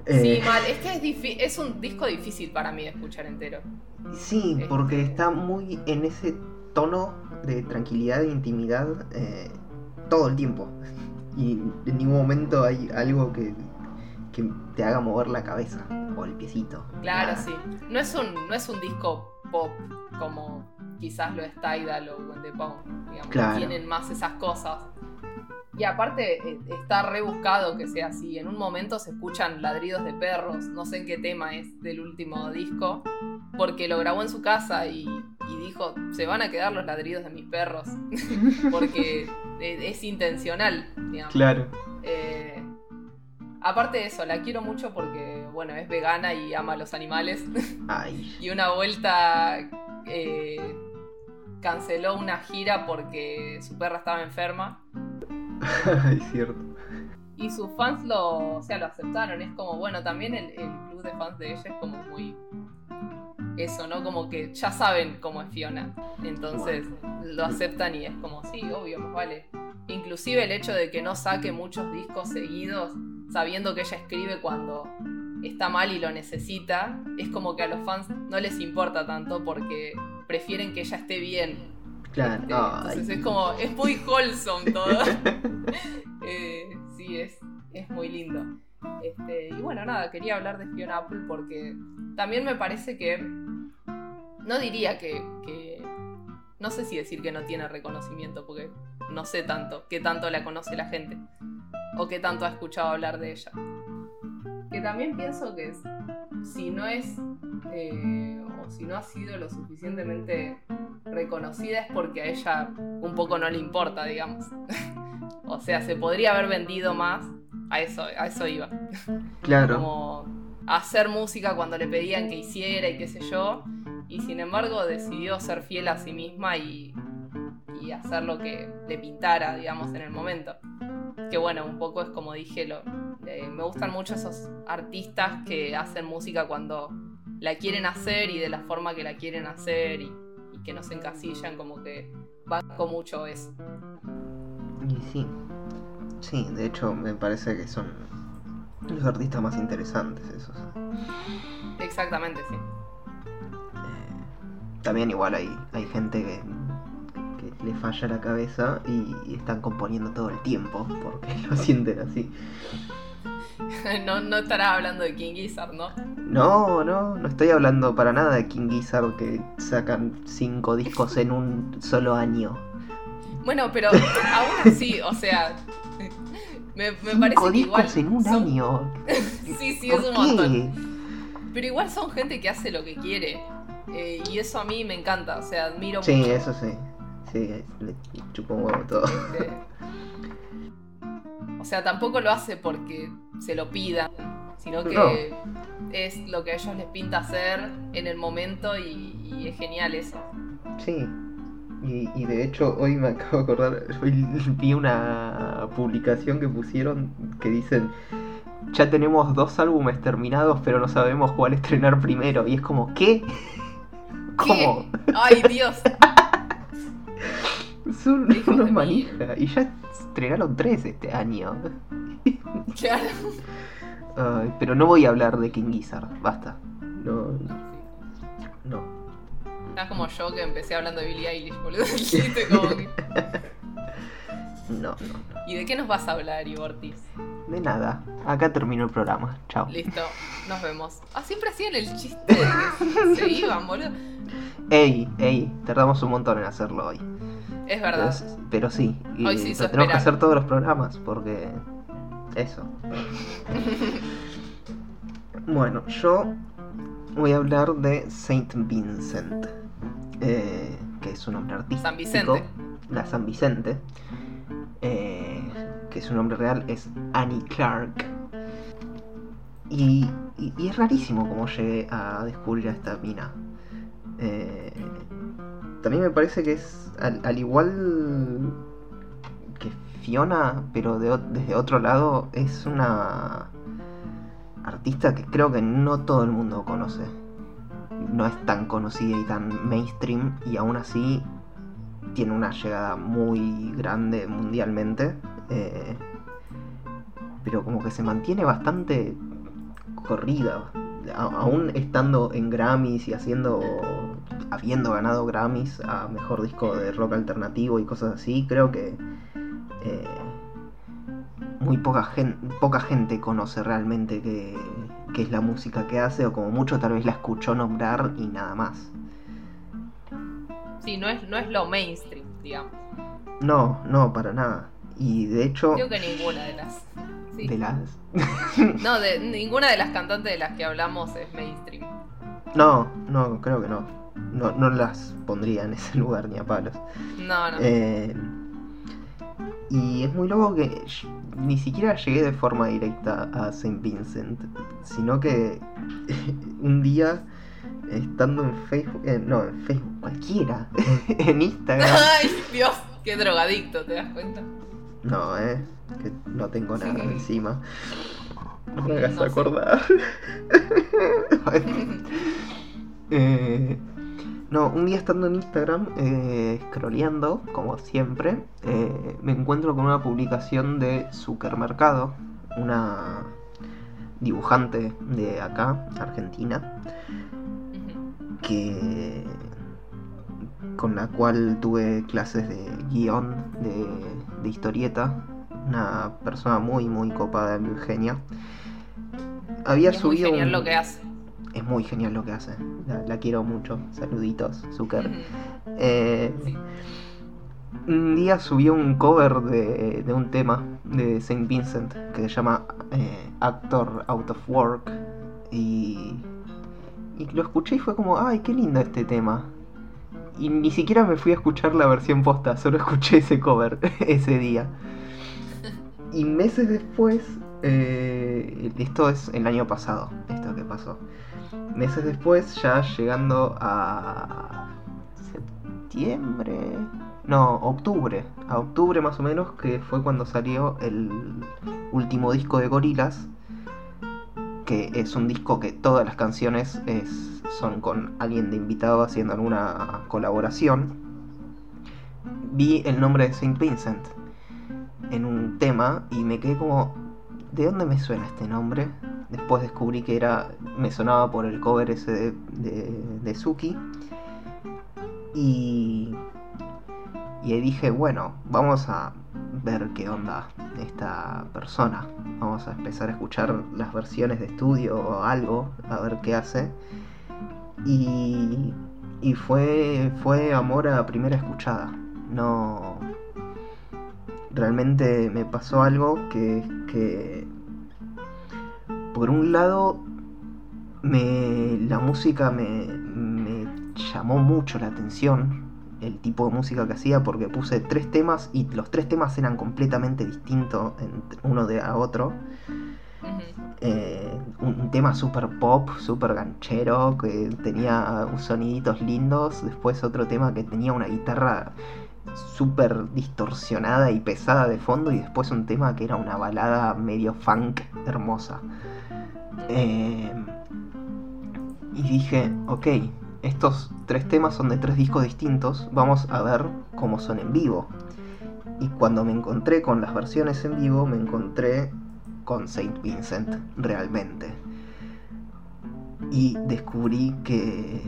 Sí, Eh, mal, es que es, es un disco difícil para mí de escuchar entero. sí, porque está muy en ese tono de tranquilidad e intimidad eh, todo el tiempo. Y en ningún momento hay algo que, que te haga mover la cabeza o el piecito. Claro, Nada. sí. No es un, no es un disco pop como quizás lo es Tidal o When the Pound, digamos. Claro. Tienen más esas cosas. Y aparte eh, está rebuscado que sea así. En un momento se escuchan ladridos de perros, no sé en qué tema es del último disco, porque lo grabó en su casa y, y dijo, se van a quedar los ladridos de mis perros, porque es, es intencional, digamos. Claro. Eh, aparte de eso, la quiero mucho porque, bueno, es vegana y ama a los animales. Ay. y una vuelta eh, canceló una gira porque su perra estaba enferma. Ay, cierto. Y sus fans lo, o sea, lo aceptaron. Es como, bueno, también el, el club de fans de ella es como muy... Eso, ¿no? Como que ya saben cómo es Fiona. Entonces lo aceptan y es como, sí, obvio, más vale. Inclusive el hecho de que no saque muchos discos seguidos, sabiendo que ella escribe cuando está mal y lo necesita, es como que a los fans no les importa tanto porque prefieren que ella esté bien. Claro. Este, entonces es como, es muy wholesome todo. Eh, sí, es, es muy lindo. Este, y bueno, nada, quería hablar de Fiona Apple porque también me parece que. No diría que, que- No sé si decir que no tiene reconocimiento, porque no sé tanto, qué tanto la conoce la gente. O qué tanto ha escuchado hablar de ella. Que también pienso que es- si no es. eh, o si no ha sido lo suficientemente reconocida es porque a ella un poco no le importa, digamos. o sea, se podría haber vendido más. A eso, a eso iba. Claro. Como hacer música cuando le pedían que hiciera y qué sé yo. Y sin embargo decidió ser fiel a sí misma y, y hacer lo que le pintara, digamos, en el momento. Que bueno, un poco es como dije, lo, eh, me gustan mucho esos artistas que hacen música cuando la quieren hacer y de la forma que la quieren hacer y, y que no se encasillan, como que banco mucho eso. Y sí, sí, de hecho me parece que son los artistas más interesantes esos. Exactamente, sí. Eh, también igual hay, hay gente que, que le falla la cabeza y, están componiendo todo el tiempo porque lo sienten así. no, no estarás hablando de King Gizzard, ¿no? No, no, no estoy hablando para nada de King Gizzard que sacan cinco discos en un solo año. Bueno, pero aún así, o sea, me, me parece que igual en un son- año. Sí, sí, ¿Por es un qué? montón. Pero igual son gente que hace lo que quiere. eh, y eso a mí me encanta, o sea, admiro Sí, mucho. eso sí. Sí, le chupo un huevo todo. O sea, tampoco lo hace porque se lo pidan, sino que es lo que a ellos les pinta hacer en el momento y, y es genial eso. Sí. Y, y de hecho hoy me acabo de acordar, hoy vi una publicación que pusieron que dicen, ya tenemos dos álbumes terminados pero no sabemos cuál estrenar primero. Y es como, ¿qué? ¿Cómo? ¡Ay, Dios! Son unos manijas. Y ya estrenaron tres este año. Claro. Pero no voy a hablar de King Gizzard, basta. No, no. Estás como yo que empecé hablando de Billie Eilish, boludo. Como que- No, no. ¿Y de qué nos vas a hablar, Ibortis? De nada. Acá termino el programa. Chao. Listo, nos vemos. Ah, siempre hacían el chiste de que se iban, boludo. Ey, ey, tardamos un montón en hacerlo hoy. Es verdad. pero sí, y Hoy lo tenemos que hacer todos los programas porque. Eso. Bueno, yo voy a hablar de Saint Vincent, eh, que es un nombre artístico. San Vicente. La San Vicente, eh, que su nombre real es Annie Clark. Y, y- es rarísimo como llegué a descubrir a esta mina. Eh, también me parece que es al, al igual que Fiona, pero desde otro lado, es una artista que creo que no todo el mundo conoce. No es tan conocida y tan mainstream y aún así tiene una llegada muy grande mundialmente. Eh, pero como que se mantiene bastante corrida. A- aún estando en Grammys y haciendo. habiendo ganado Grammys a mejor disco de rock alternativo y cosas así, creo que. eh, muy poca gente, poca gente conoce realmente qué, qué es la música que hace, o como mucho tal vez la escuchó nombrar y nada más. Sí, no es, no es lo mainstream, digamos. No, no, para nada. Y de hecho, Creo que ninguna de las. sí. de las. No, de ninguna de las cantantes de las que hablamos es mainstream. No, no, creo que no. No, no las pondría en ese lugar ni a palos. No, no. Eh, y es muy loco que ni siquiera llegué de forma directa a Saint Vincent, sino que un día estando en Facebook, eh, no, en Facebook, cualquiera, en Instagram, Ay, Dios, qué drogadicto, ¿te das cuenta? No, eh, que no tengo nada Sí. encima. No me hagas No acordar. Eh, no, un día estando en Instagram, eh, scrolleando, como siempre, eh, me encuentro con una publicación de Supermercado, una dibujante de acá, Argentina, que con la cual tuve clases de guion, de, de historieta, una persona muy, muy copada, muy genia. Había Es muy subido genial un- lo que hace. es muy genial lo que hace. La, la quiero mucho. Saluditos, Zucker. Eh, Sí. un día subió un cover de, de un tema de Saint Vincent que se llama eh, Actor Out of Work. Y, y lo escuché y fue como, ay, qué lindo este tema. Y ni siquiera me fui a escuchar la versión posta, solo escuché ese cover ese día. Y meses después eh, esto es el año pasado, esto que pasó. Meses después, ya llegando a septiembre, no, octubre, a octubre más o menos, que fue cuando salió el último disco de Gorilas, que es un disco que todas las canciones es, son con alguien de invitado haciendo alguna colaboración. Vi el nombre de Saint Vincent en un tema y me quedé como, ¿de dónde me suena este nombre? Después descubrí que era, me sonaba por el cover ese de, Suki. Y, y ahí dije, bueno, vamos a ver qué onda esta persona. Vamos a empezar a escuchar las versiones de estudio o algo, a ver qué hace. Y, y fue, fue amor a primera escuchada. No. Realmente me pasó algo que, que por un lado me, la música me, me llamó mucho la atención el tipo de música que hacía porque puse tres temas y los tres temas eran completamente distintos uno de a otro. Eh, un, tema super pop, super ganchero, que tenía soniditos lindos. Después otro tema que tenía una guitarra súper distorsionada y pesada de fondo. Y después un tema que era una balada medio funk hermosa. Eh, y dije, ok, estos tres temas son de tres discos distintos, vamos a ver cómo son en vivo. Y cuando me encontré con las versiones en vivo, me encontré con Saint Vincent realmente. Y descubrí que,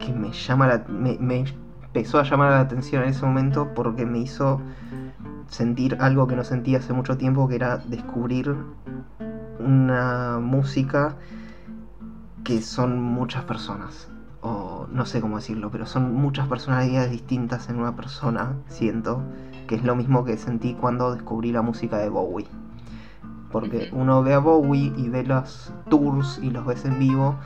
que me, llama la, me, me empezó a llamar la atención en ese momento porque me hizo sentir algo que no sentía hace mucho tiempo, que era descubrir una música que son muchas personas, o no sé cómo decirlo, pero son muchas personalidades distintas en una persona, siento, que es lo mismo que sentí cuando descubrí la música de Bowie. Porque uno ve a Bowie y ve los tours y los ves en vivo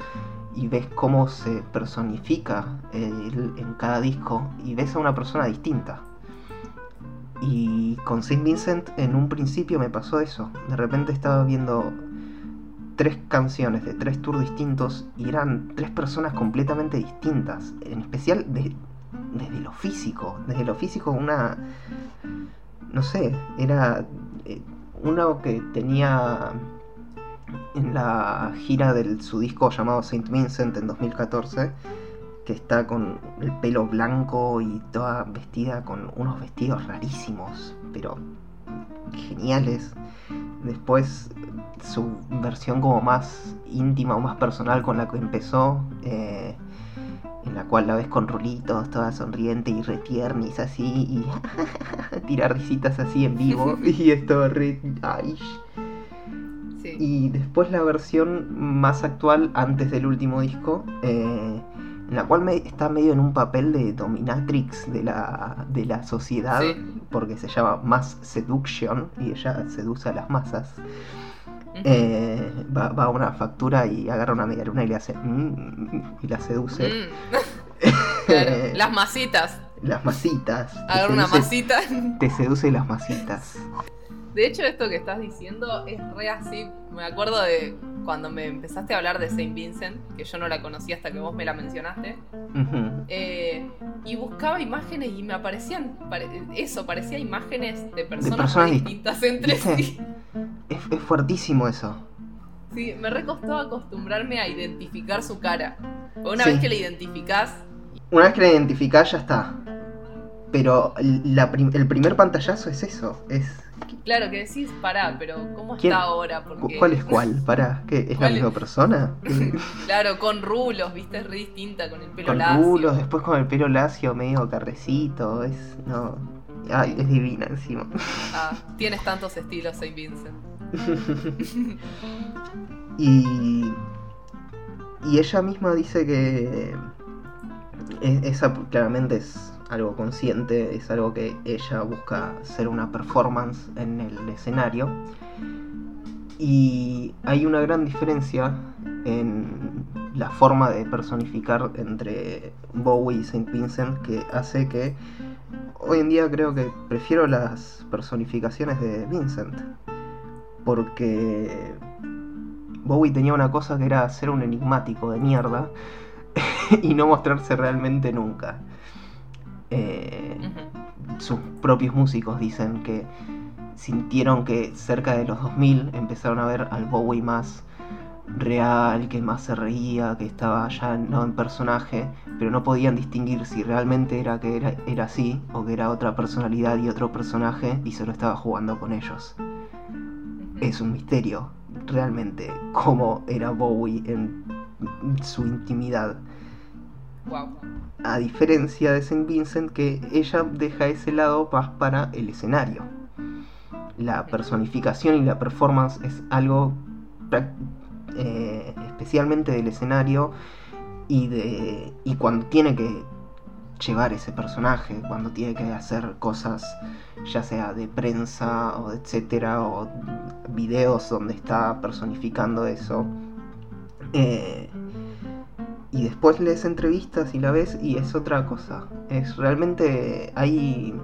y ves cómo se personifica él en cada disco y ves a una persona distinta. Y con Saint Vincent en un principio me pasó eso. De repente estaba viendo tres canciones de tres tours distintos y eran tres personas completamente distintas. En especial de, desde lo físico. Desde lo físico una... No sé, era eh, uno que tenía en la gira de su disco llamado Saint Vincent en 2014, que está con el pelo blanco y toda vestida con unos vestidos rarísimos, pero geniales. Después su versión como más íntima o más personal con la que empezó, eh, en la cual la ves con rulitos, toda sonriente y retiernis así, y tirar risitas así en vivo, y esto re... Ay. Sí. Y después la versión más actual, antes del último disco, eh, en la cual me, está medio en un papel de dominatrix de la, de la sociedad, Sí. porque se llama Mass Seduction, y ella seduce a las masas. Eh, va, va a una factura y agarra una medialuna y le hace mm, y la seduce. Mm. Claro, las masitas. Las masitas. Agarra una masita. Te seduce las masitas. De hecho, esto que estás diciendo es re así. Me acuerdo de cuando me empezaste a hablar de Saint Vincent, que yo no la conocía hasta que vos me la mencionaste. Eh, y buscaba imágenes y me aparecían pare- eso, parecía imágenes de personas, distintas entre sí. Es, es fuertísimo eso. Sí, me recostó acostumbrarme a identificar su cara. Una Sí. vez que la identificás, Una vez que la identificás ya está. Pero la prim- el primer pantallazo es eso. Es. Claro que decís, pará, pero ¿cómo ¿Quién? está ahora? Porque, ¿Cuál es cuál? Para, ¿qué? ¿Es la misma persona? Claro, con rulos, viste, es re distinta, con el pelo con lacio. rulos, después con el pelo lacio, medio carrecito. Es. No. Ay, es divina encima. Ah, tienes tantos estilos, Saint Vincent. y, y ella misma dice que esa claramente es algo consciente, es algo que ella busca ser una performance en el escenario. Y hay una gran diferencia en la forma de personificar entre Bowie y Saint Vincent que hace que hoy en día creo que prefiero las personificaciones de Vincent. porque Bowie tenía una cosa que era ser un enigmático de mierda y no mostrarse realmente nunca. Eh, sus propios músicos dicen que sintieron que cerca de los 2000 empezaron a ver al Bowie más real, que más se reía, que estaba ya no en personaje, pero no podían distinguir si realmente era que era, era así o que era otra personalidad y otro personaje y solo estaba jugando con ellos. Es un misterio, realmente, cómo era Bowie en su intimidad. A diferencia de Saint Vincent, que ella deja ese lado más para el escenario. La personificación y la performance es algo eh, especialmente del escenario y, de, y cuando tiene que llevar ese personaje, cuando tiene que hacer cosas ya sea de prensa o etcétera, o videos donde está personificando eso. Eh, y después lees entrevistas y la ves y es otra cosa. Es realmente hay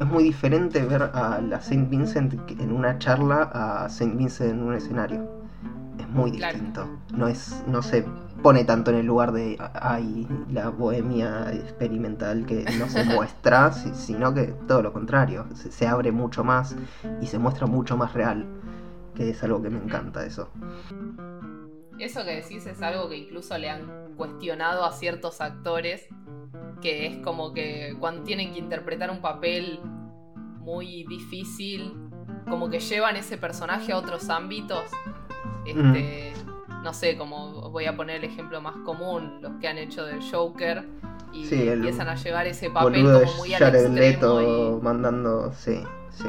es muy diferente ver a la Saint Vincent en una charla a Saint Vincent en un escenario muy distinto. No es, no se pone tanto en el lugar de ay, la bohemia experimental que no se muestra, sino que todo lo contrario, se, abre mucho más y se muestra mucho más real, que es algo que me encanta eso. Eso que decís es algo que incluso le han cuestionado a ciertos actores, que es como que cuando tienen que interpretar un papel muy difícil, como que llevan ese personaje a otros ámbitos este, No sé, como voy a poner el ejemplo más común, los que han hecho del Joker y empiezan a llevar ese papel como muy al extremo. mandando, sí, sí.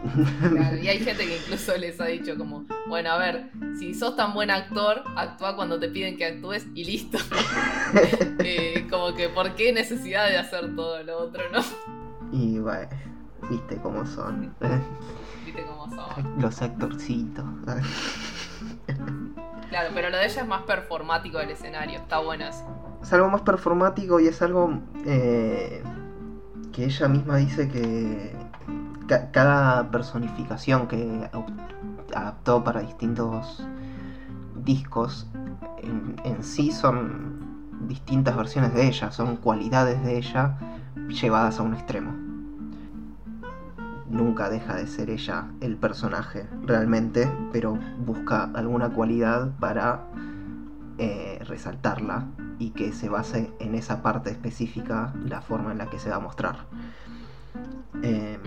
y hay gente que incluso les ha dicho como, bueno, a ver, si sos tan buen actor, actúa cuando te piden que actúes y listo. Eh, como que, ¿por qué necesidad de hacer todo lo otro, no? Y bueno, viste cómo son. viste cómo son. Los actorcitos. Claro, pero lo de ella es más performático del escenario, está bueno eso. Es algo más performático y es algo eh, que ella misma dice que cada personificación que adaptó para distintos discos en, sí son distintas versiones de ella, son cualidades de ella llevadas a un extremo nunca deja de ser ella el personaje realmente, pero busca alguna cualidad para eh, resaltarla y que se base en esa parte específica la forma en la que se va a mostrar. Em,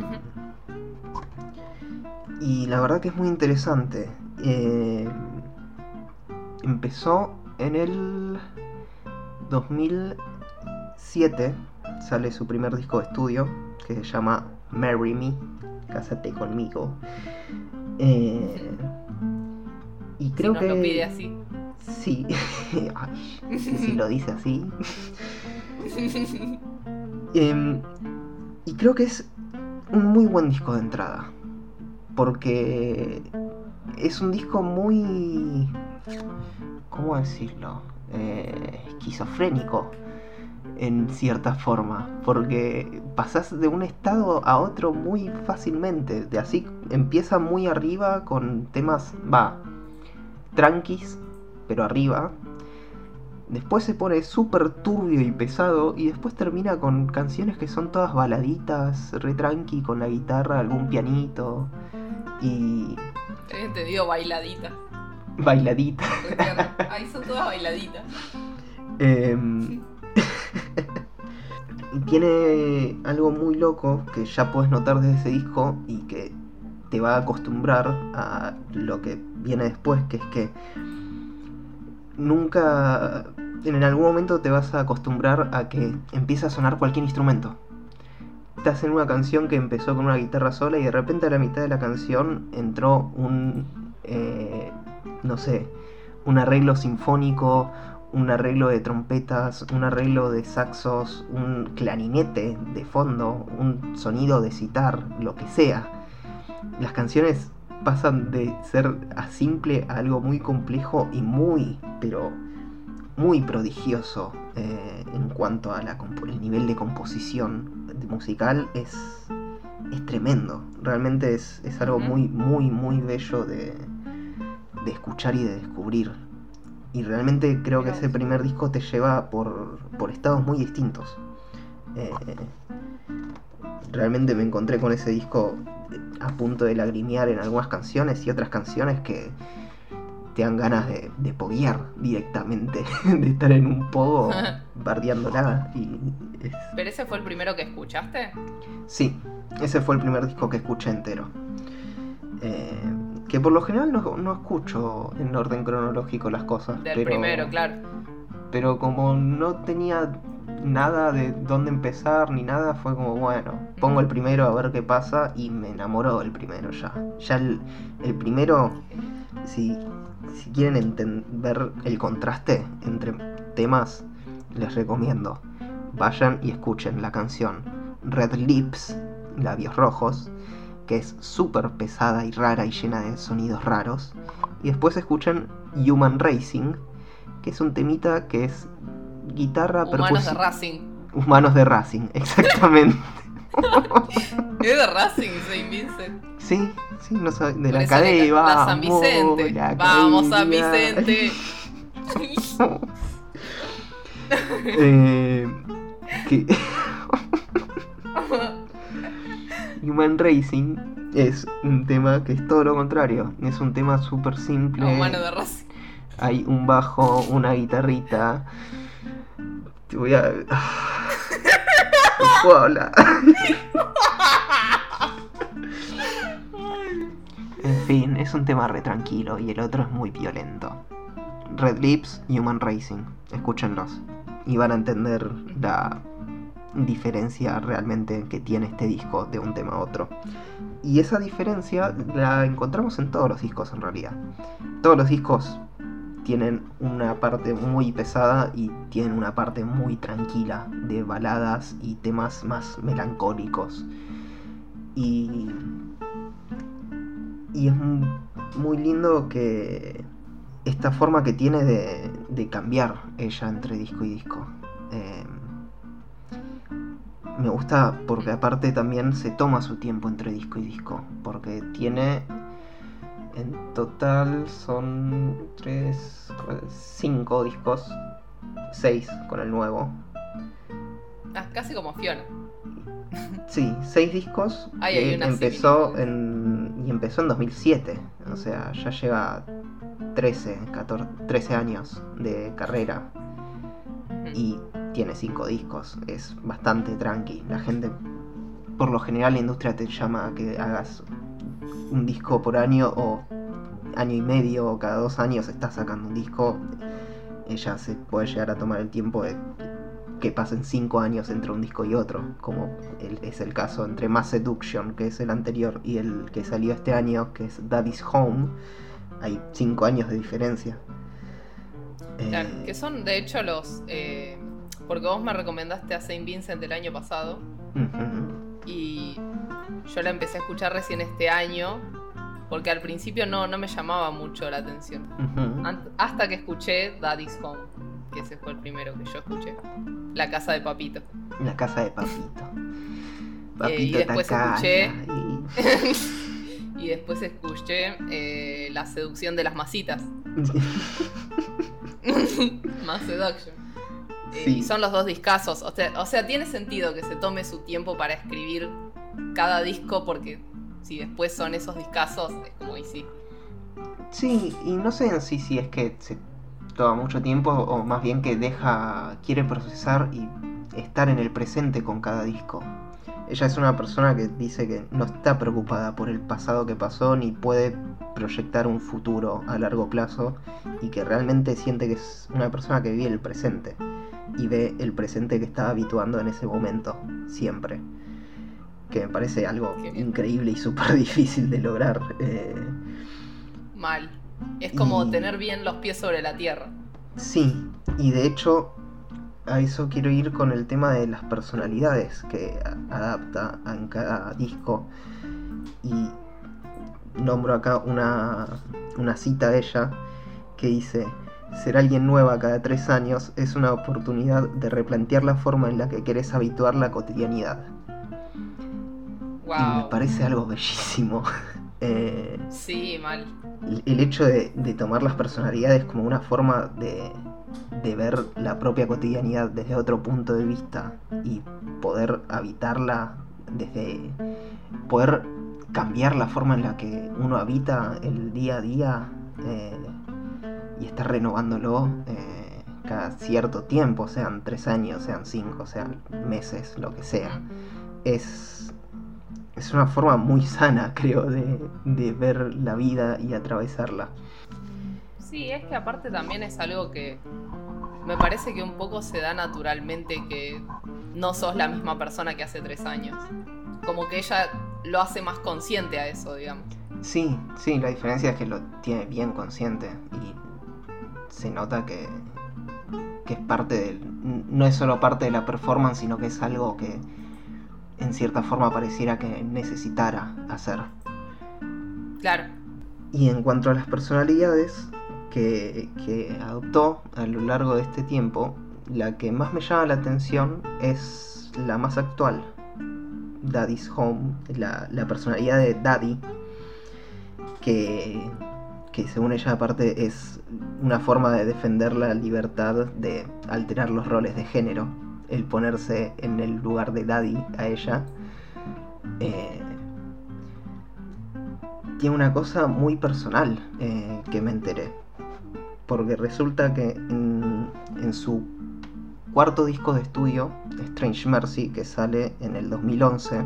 y la verdad que es muy interesante. Em, empezó en el 2007, sale su primer disco de estudio que se llama Marry Me, cásate conmigo. Eh, y creo que. lo pide así. Sí, si lo dice así. Em, y creo que es un muy buen disco de entrada. Porque es un disco muy. ¿Cómo decirlo? Eh, esquizofrénico en cierta forma, porque pasas de un estado a otro muy fácilmente, de así empieza muy arriba con temas, va, tranquis, pero arriba, después se pone súper turbio y pesado y después termina con canciones que son todas baladitas, re tranqui, con la guitarra, algún pianito y... He entendido bailadita. Bailadita. Ahí son todas bailaditas. Eh, y tiene algo muy loco que ya puedes notar desde ese disco y que te va a acostumbrar a lo que viene después, que es que nunca, en algún momento te vas a acostumbrar a que empiece a sonar cualquier instrumento. Estás en una canción que empezó con una guitarra sola y de repente a la mitad de la canción entró un, eh, no sé, un arreglo sinfónico un arreglo de trompetas, un arreglo de saxos, un clarinete de fondo, un sonido de citar, lo que sea. Las canciones pasan de ser a simple a algo muy complejo y muy, pero muy prodigioso eh, en cuanto a la el nivel de composición musical es es tremendo. Realmente es, es algo muy, muy, muy bello de, de escuchar y de descubrir. Y realmente creo que ese primer disco te lleva por, por estados muy distintos. Eh, realmente me encontré con ese disco a punto de lagrimear en algunas canciones y otras canciones que te dan ganas de, de poguear directamente, de estar en un pogo bardeándola. Y es- ¿Pero ese fue el primero que escuchaste? Sí, ese fue el primer disco que escuché entero. Eh, que por lo general no, no escucho en orden cronológico las cosas. Del pero, primero, claro. Pero como no tenía nada de dónde empezar ni nada, fue como, bueno, pongo el primero a ver qué pasa y me enamoró el primero ya. Ya el, el primero, si, si quieren enten- ver el contraste entre temas, les recomiendo. Vayan y escuchen la canción Red Lips, Labios Rojos, que es súper pesada y rara y llena de sonidos raros. Y después escuchen Human Racing, que es un temita que es guitarra Humanos de Racing. Humanos de Racing, exactamente. Es de Racing, Saint Vincent. Sí, sí, no sabe- de Por la cadena, ca- la vamos, San Vicente. la Vamos, San. Vicente. Eh, que Human Racing es un tema que es todo lo contrario. Es un tema súper simple. Humano de Racing. Hay un bajo, una guitarrita. Te voy a. Puedo. En fin, es un tema re tranquilo y el otro es muy violento. Red Lips, Human Racing. Escúchenlos. Y van a entender la diferencia realmente que tiene este disco de un tema a otro. Y esa diferencia la encontramos en todos los discos en realidad. Todos los discos tienen una parte muy pesada y tienen una parte muy tranquila de baladas y temas más melancólicos. Y, y es mu- muy lindo que esta forma que tiene de, de cambiar ella entre disco y disco. Eh, me gusta porque aparte también se toma su tiempo entre disco y disco. Porque tiene en total son 3, 5 discos, 6 con el nuevo. Ah, casi como Fiona. Sí, 6 discos hay una empezó similitud. en, y empezó en 2007. O sea, ya lleva 13, 14, 13 años de carrera y tiene 5 discos. Es bastante tranqui. La gente, por lo general, la industria te llama a que hagas un disco por año o año y medio o cada dos años estás sacando un disco. Ella se puede llegar a tomar el tiempo de que pasen 5 años entre un disco y otro, como es el caso entre Mass Seduction, que es el anterior, y el que salió este año, que es Daddy's Home. Hay 5 años de diferencia. Claro, Eh, que son de hecho los. eh, porque vos me recomendaste a Saint Vincent el año pasado ujú. Y yo la empecé a escuchar recién este año porque al principio no, no me llamaba mucho la atención. Hasta que escuché Daddy's Home, que ese fue el primero que yo escuché. La casa de Papito. La casa de Papito. Eh, y después escuché- y- y después escuché eh, La seducción de las masitas. Más Seduction. Sí. Y son los dos discazos. O sea, o sea, tiene sentido que se tome su tiempo para escribir cada disco porque si después son esos discazos, es como y sí. Sí, y no sé en sí si es que se toma mucho tiempo o más bien que deja, quiere procesar y estar en el presente con cada disco. Ella es una persona que dice que no está preocupada por el pasado que pasó ni puede proyectar un futuro a largo plazo y que realmente siente que es una persona que vive el presente y ve el presente que está habituando en ese momento, siempre. Que me parece algo increíble y súper difícil de lograr. eh, Mal. Es como Y- tener bien los pies sobre la tierra. Sí, y de hecho a eso quiero ir con el tema de las personalidades que adapta en cada disco. Y nombro acá una, una cita de ella que dice, ser alguien nueva cada tres años es una oportunidad de replantear la forma en la que querés habituar la cotidianidad. Y me parece algo bellísimo. Eh, sí, mal. El hecho de, tomar las personalidades como una forma de, de ver la propia cotidianidad desde otro punto de vista y poder habitarla desde poder cambiar la forma en la que uno habita el día a día eh, y estar renovándolo eh, cada cierto tiempo, sean tres años, sean cinco, sean meses, lo que sea. Es, es una forma muy sana, creo, de, de ver la vida y atravesarla. Sí, es que aparte también es algo que me parece que un poco se da naturalmente que no sos la misma persona que hace tres años. Como que ella lo hace más consciente a eso, digamos. Sí, sí, la diferencia es que lo tiene bien consciente y se nota que, que es parte del... No es solo parte de la performance, sino que es algo que en cierta forma pareciera que necesitara hacer. Claro. Y en cuanto a las personalidades que, que adoptó a lo largo de este tiempo, la que más me llama la atención es la más actual, Daddy's Home, la, personalidad de Daddy, que, que según ella aparte es una forma de defender la libertad de alterar los roles de género, el ponerse en el lugar de Daddy a ella. Eh, tiene una cosa muy personal eh, que me enteré. Porque resulta que en, en su cuarto disco de estudio, Strange Mercy, que sale en el 2011,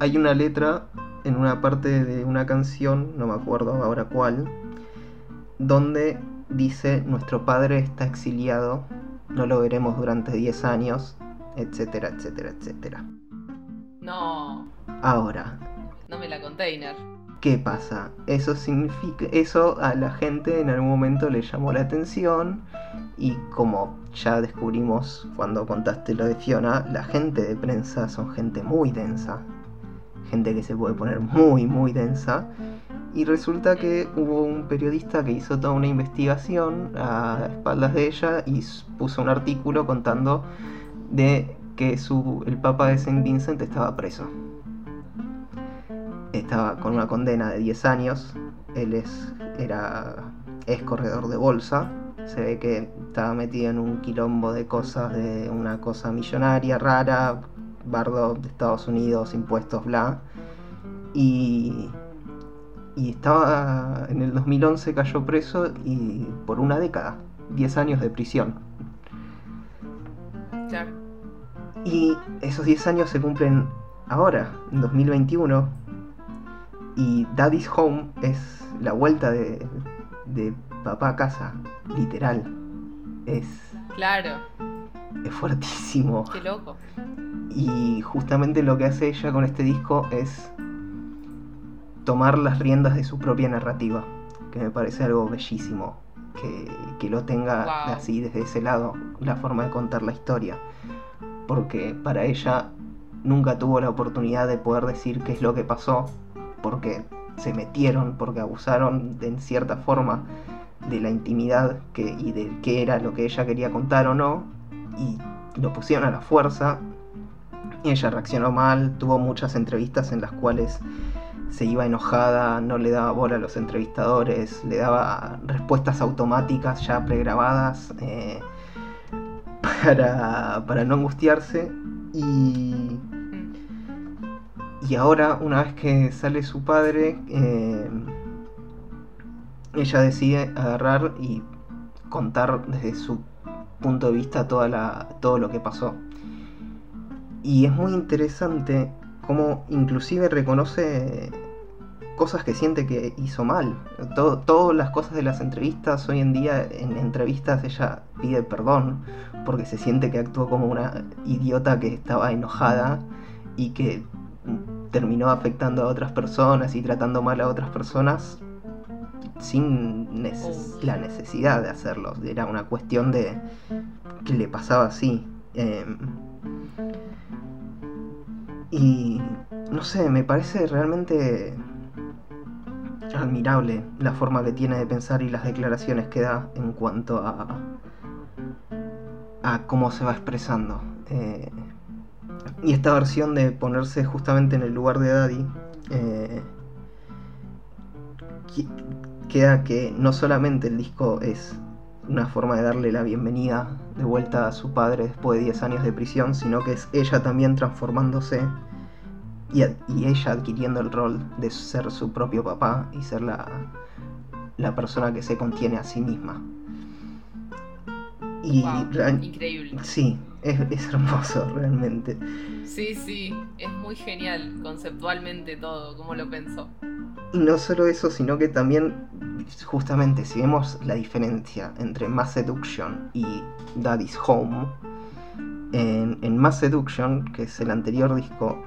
hay una letra en una parte de una canción, no me acuerdo ahora cuál, donde dice, nuestro padre está exiliado, no lo veremos durante 10 años, etcétera, etcétera, etcétera. No. Ahora. No me la container. ¿Qué pasa? Eso significa, eso a la gente en algún momento le llamó la atención y como ya descubrimos cuando contaste lo de Fiona, la gente de prensa son gente muy densa, gente que se puede poner muy muy densa y resulta que hubo un periodista que hizo toda una investigación a espaldas de ella y puso un artículo contando de que su, el Papa de Saint Vincent estaba preso estaba con una condena de 10 años. Él es, era, es corredor de bolsa. Se ve que estaba metido en un quilombo de cosas, de una cosa millonaria, rara, bardo de Estados Unidos, impuestos, bla. Y, y estaba en el 2011 cayó preso y por una década, 10 años de prisión. Y esos 10 años se cumplen ahora, en 2021, y Daddy's Home es la vuelta de, papá a casa, literal. Es. Claro. Es fuertísimo. Qué loco. Y justamente lo que hace ella con este disco es tomar las riendas de su propia narrativa, que me parece algo bellísimo, que, lo tenga así desde ese lado, la forma de contar la historia, porque para ella nunca tuvo la oportunidad de poder decir qué es lo que pasó, porque se metieron, porque abusaron de, en cierta forma de la intimidad que, y de qué era lo que ella quería contar o no, y lo pusieron a la fuerza. Ella reaccionó mal, tuvo muchas entrevistas en las cuales se iba enojada, no le daba bola a los entrevistadores, le daba respuestas automáticas ya pregrabadas eh, para, para no angustiarse. Y y ahora, una vez que sale su padre, eh, ella decide agarrar y contar desde su punto de vista toda la, todo lo que pasó. Y es muy interesante cómo inclusive reconoce cosas que siente que hizo mal. todas las cosas de las entrevistas, hoy en día en entrevistas ella pide perdón porque se siente que actuó como una idiota que estaba enojada y que terminó afectando a otras personas y tratando mal a otras personas sin la necesidad de hacerlo. Era una cuestión de que le pasaba así. Em, y no sé, me parece realmente admirable la forma que tiene de pensar y las declaraciones que da en cuanto a, a cómo se va expresando. Eh, Y esta versión de ponerse justamente en el lugar de Daddy eh, queda que no solamente el disco es una forma de darle la bienvenida de vuelta a su padre después de 10 años de prisión, sino que es ella también transformándose y, ella adquiriendo el rol de ser su propio papá y ser la, la persona que se contiene a sí misma. Y Wow, increíble. sí, es, es hermoso realmente. Sí, sí, es muy genial conceptualmente todo, como lo pensó. Y no solo eso, sino que también, justamente, si vemos la diferencia entre Mass Seduction y Daddy's Home, en, en Mass Seduction, que es el anterior disco,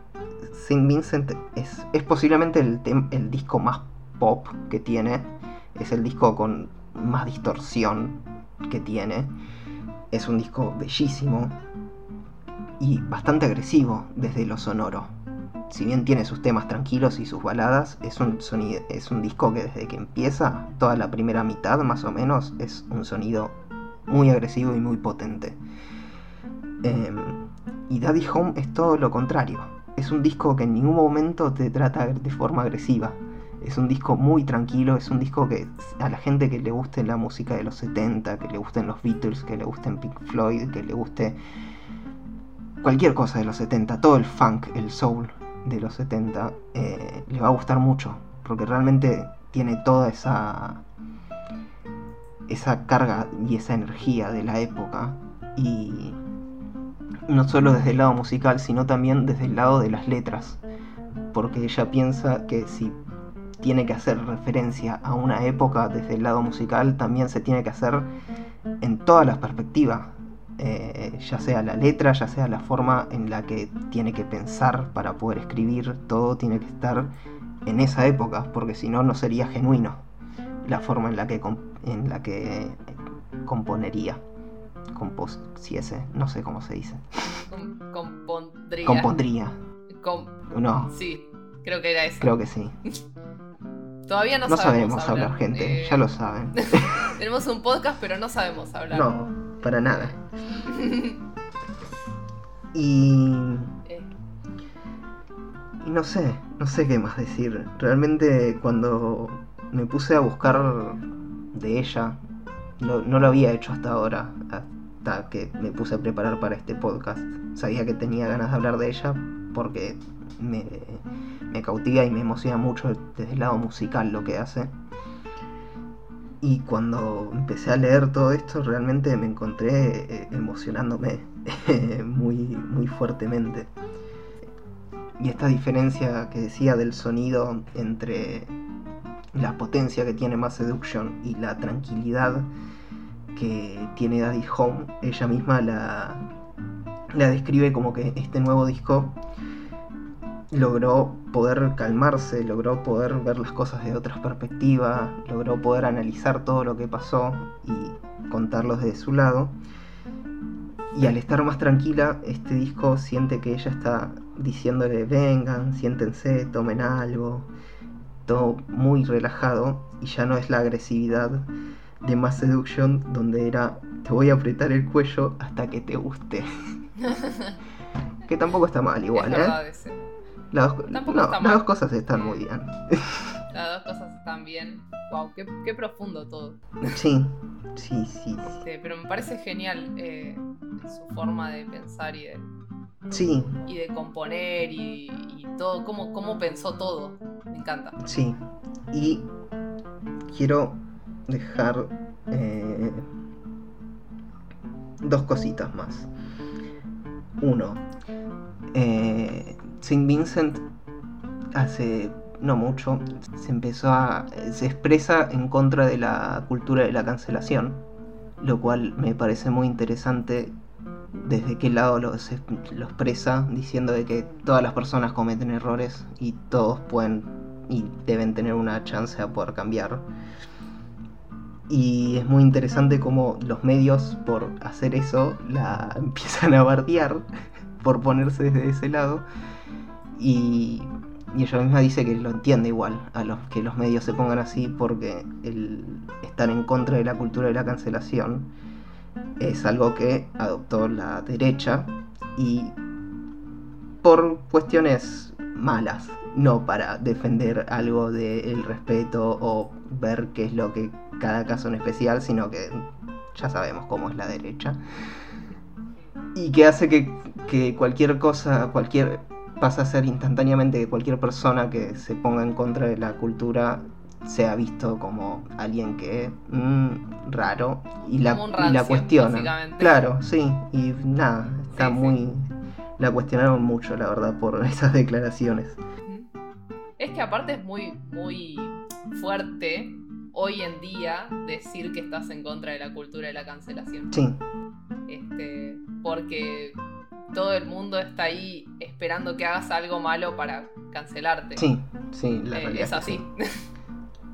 Saint Vincent es, es posiblemente el, tem- el disco más pop que tiene, es el disco con más distorsión que tiene, es un disco bellísimo y bastante agresivo desde lo sonoro si bien tiene sus temas tranquilos y sus baladas, es un, sonido, es un disco que desde que empieza, toda la primera mitad más o menos, es un sonido muy agresivo y muy potente. Em, y Daddy Home es todo lo contrario. Es un disco que en ningún momento te trata de forma agresiva. Es un disco muy tranquilo, es un disco que a la gente que le guste la música de los 70, que le gusten los Beatles, que le gusten Pink Floyd, que le guste cualquier cosa de los 70, todo el funk, el soul, de los 70 eh, le va a gustar mucho porque realmente tiene toda esa esa carga y esa energía de la época y no solo desde el lado musical sino también desde el lado de las letras porque ella piensa que si tiene que hacer referencia a una época desde el lado musical también se tiene que hacer en todas las perspectivas eh, ya sea la letra, ya sea la forma en la que tiene que pensar para poder escribir, todo tiene que estar en esa época, porque si no, no sería genuino la forma en la que, en la que componería. Compos si ese, no sé cómo se dice. Com- compondría. Compondría. Com- No, sí, creo que era eso. creo que sí. Todavía no, No sabemos hablar, gente, eh, ya lo saben. Tenemos un podcast, pero no sabemos hablar. No, para nada. Y Eh, Y no sé, no sé qué más decir. Realmente cuando me puse a buscar de ella, no, no lo había hecho hasta ahora, hasta que me puse a preparar para este podcast. Sabía que tenía ganas de hablar de ella porque me, cautiva y me emociona mucho desde el lado musical lo que hace. Y cuando empecé a leer todo esto, realmente me encontré eh, emocionándome muy, muy fuertemente. Y esta diferencia que decía del sonido entre la potencia que tiene Mass Seduction y la tranquilidad que tiene Daddy Home, ella misma la, la describe como que este nuevo disco logró poder calmarse, logró poder ver las cosas de otras perspectivas, logró poder analizar todo lo que pasó y contarlo desde su lado. Y al estar más tranquila, este disco siente que ella está diciéndole vengan, siéntense, tomen algo, todo muy relajado y ya no es la agresividad de Mass Seduction donde era te voy a apretar el cuello hasta que te guste. que tampoco está mal igual, es ¿eh? Las, dos- Tampoco no, está las mal. dos cosas están muy bien. Las dos cosas están bien. Wow, qué, qué profundo todo. Sí, sí, sí. Este, pero me parece genial eh, su forma de pensar y de, Sí, y de componer y, y todo, cómo, cómo pensó todo. Me encanta. sí. Y quiero dejar eh, dos cositas más. Uno, eh, Saint Vincent hace no mucho se empezó a se expresa en contra de la cultura de la cancelación, lo cual me parece muy interesante desde qué lado lo, expresa, diciendo de que todas las personas cometen errores y todos pueden y deben tener una chance a poder cambiar. Y es muy interesante cómo los medios, por hacer eso, la empiezan a bardear por ponerse desde ese lado. Y, y ella misma dice que lo entiende igual a los que los medios se pongan así porque el estar en contra de la cultura de la cancelación es algo que adoptó la derecha y por cuestiones malas, no para defender algo del respeto o ver qué es lo que cada caso en especial, sino que ya sabemos cómo es la derecha. Y que hace que, que cualquier cosa, cualquier pasa a ser instantáneamente que cualquier persona que se ponga en contra de la cultura sea visto como alguien que mm, raro y la, y la cuestiona. Claro, sí, y nada, está Sí, sí. muy... La cuestionaron mucho, la verdad, por esas declaraciones. Es que aparte es muy, muy fuerte hoy en día decir que estás en contra de la cultura de la cancelación. Sí, Este, porque todo el mundo está ahí esperando que hagas algo malo para cancelarte. sí, sí, la Eh, realidad es que así. sí.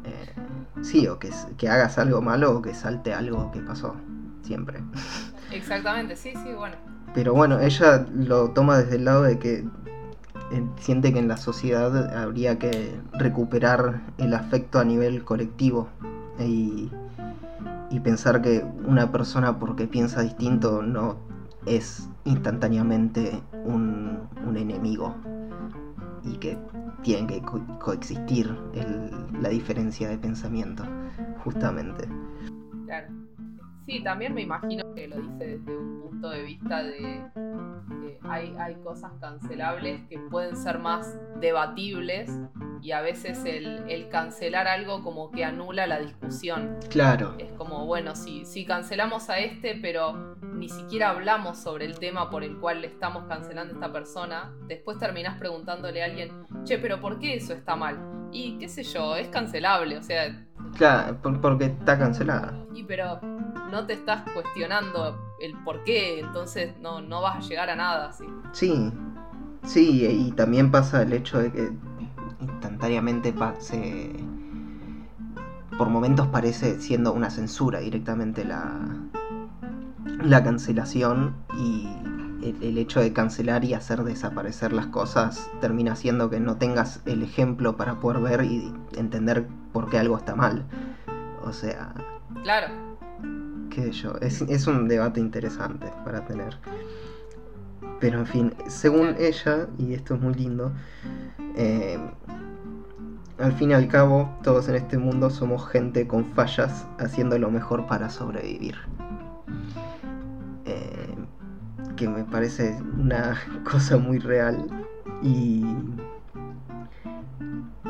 Eh, sí, o que, que hagas algo malo o que salte algo que pasó, siempre. Exactamente, sí, sí, bueno. Pero bueno, ella lo toma desde el lado de que eh, siente que en la sociedad habría que recuperar el afecto a nivel colectivo y, y pensar que una persona porque piensa distinto no es instantáneamente un, un enemigo y que tienen que co- coexistir el- la diferencia de pensamiento, justamente. Sí, también me imagino que lo dice desde un punto de vista de eh, hay, hay cosas cancelables que pueden ser más debatibles y a veces el, el cancelar algo como que anula la discusión. Claro, Es como, bueno, si, si cancelamos a este, pero ni siquiera hablamos sobre el tema por el cual le estamos cancelando a esta persona, después terminás preguntándole a alguien, che, pero ¿por qué eso está mal? Y qué sé yo, es cancelable, o sea, claro, por- porque está cancelada. y pero no te estás cuestionando el por qué, entonces no, no vas a llegar a nada así. Sí, sí, y también pasa el hecho de que instantáneamente pase. Por momentos parece siendo una censura directamente la, la cancelación y el, el hecho de cancelar y hacer desaparecer las cosas termina haciendo que no tengas el ejemplo para poder ver y entender por qué algo está mal. O sea, Claro, qué yo, es, es un debate interesante para tener. Pero en fin, según ella, y esto es muy lindo, eh, al fin y al cabo, todos en este mundo somos gente con fallas haciendo lo mejor para sobrevivir. Eh, que me parece una cosa muy real y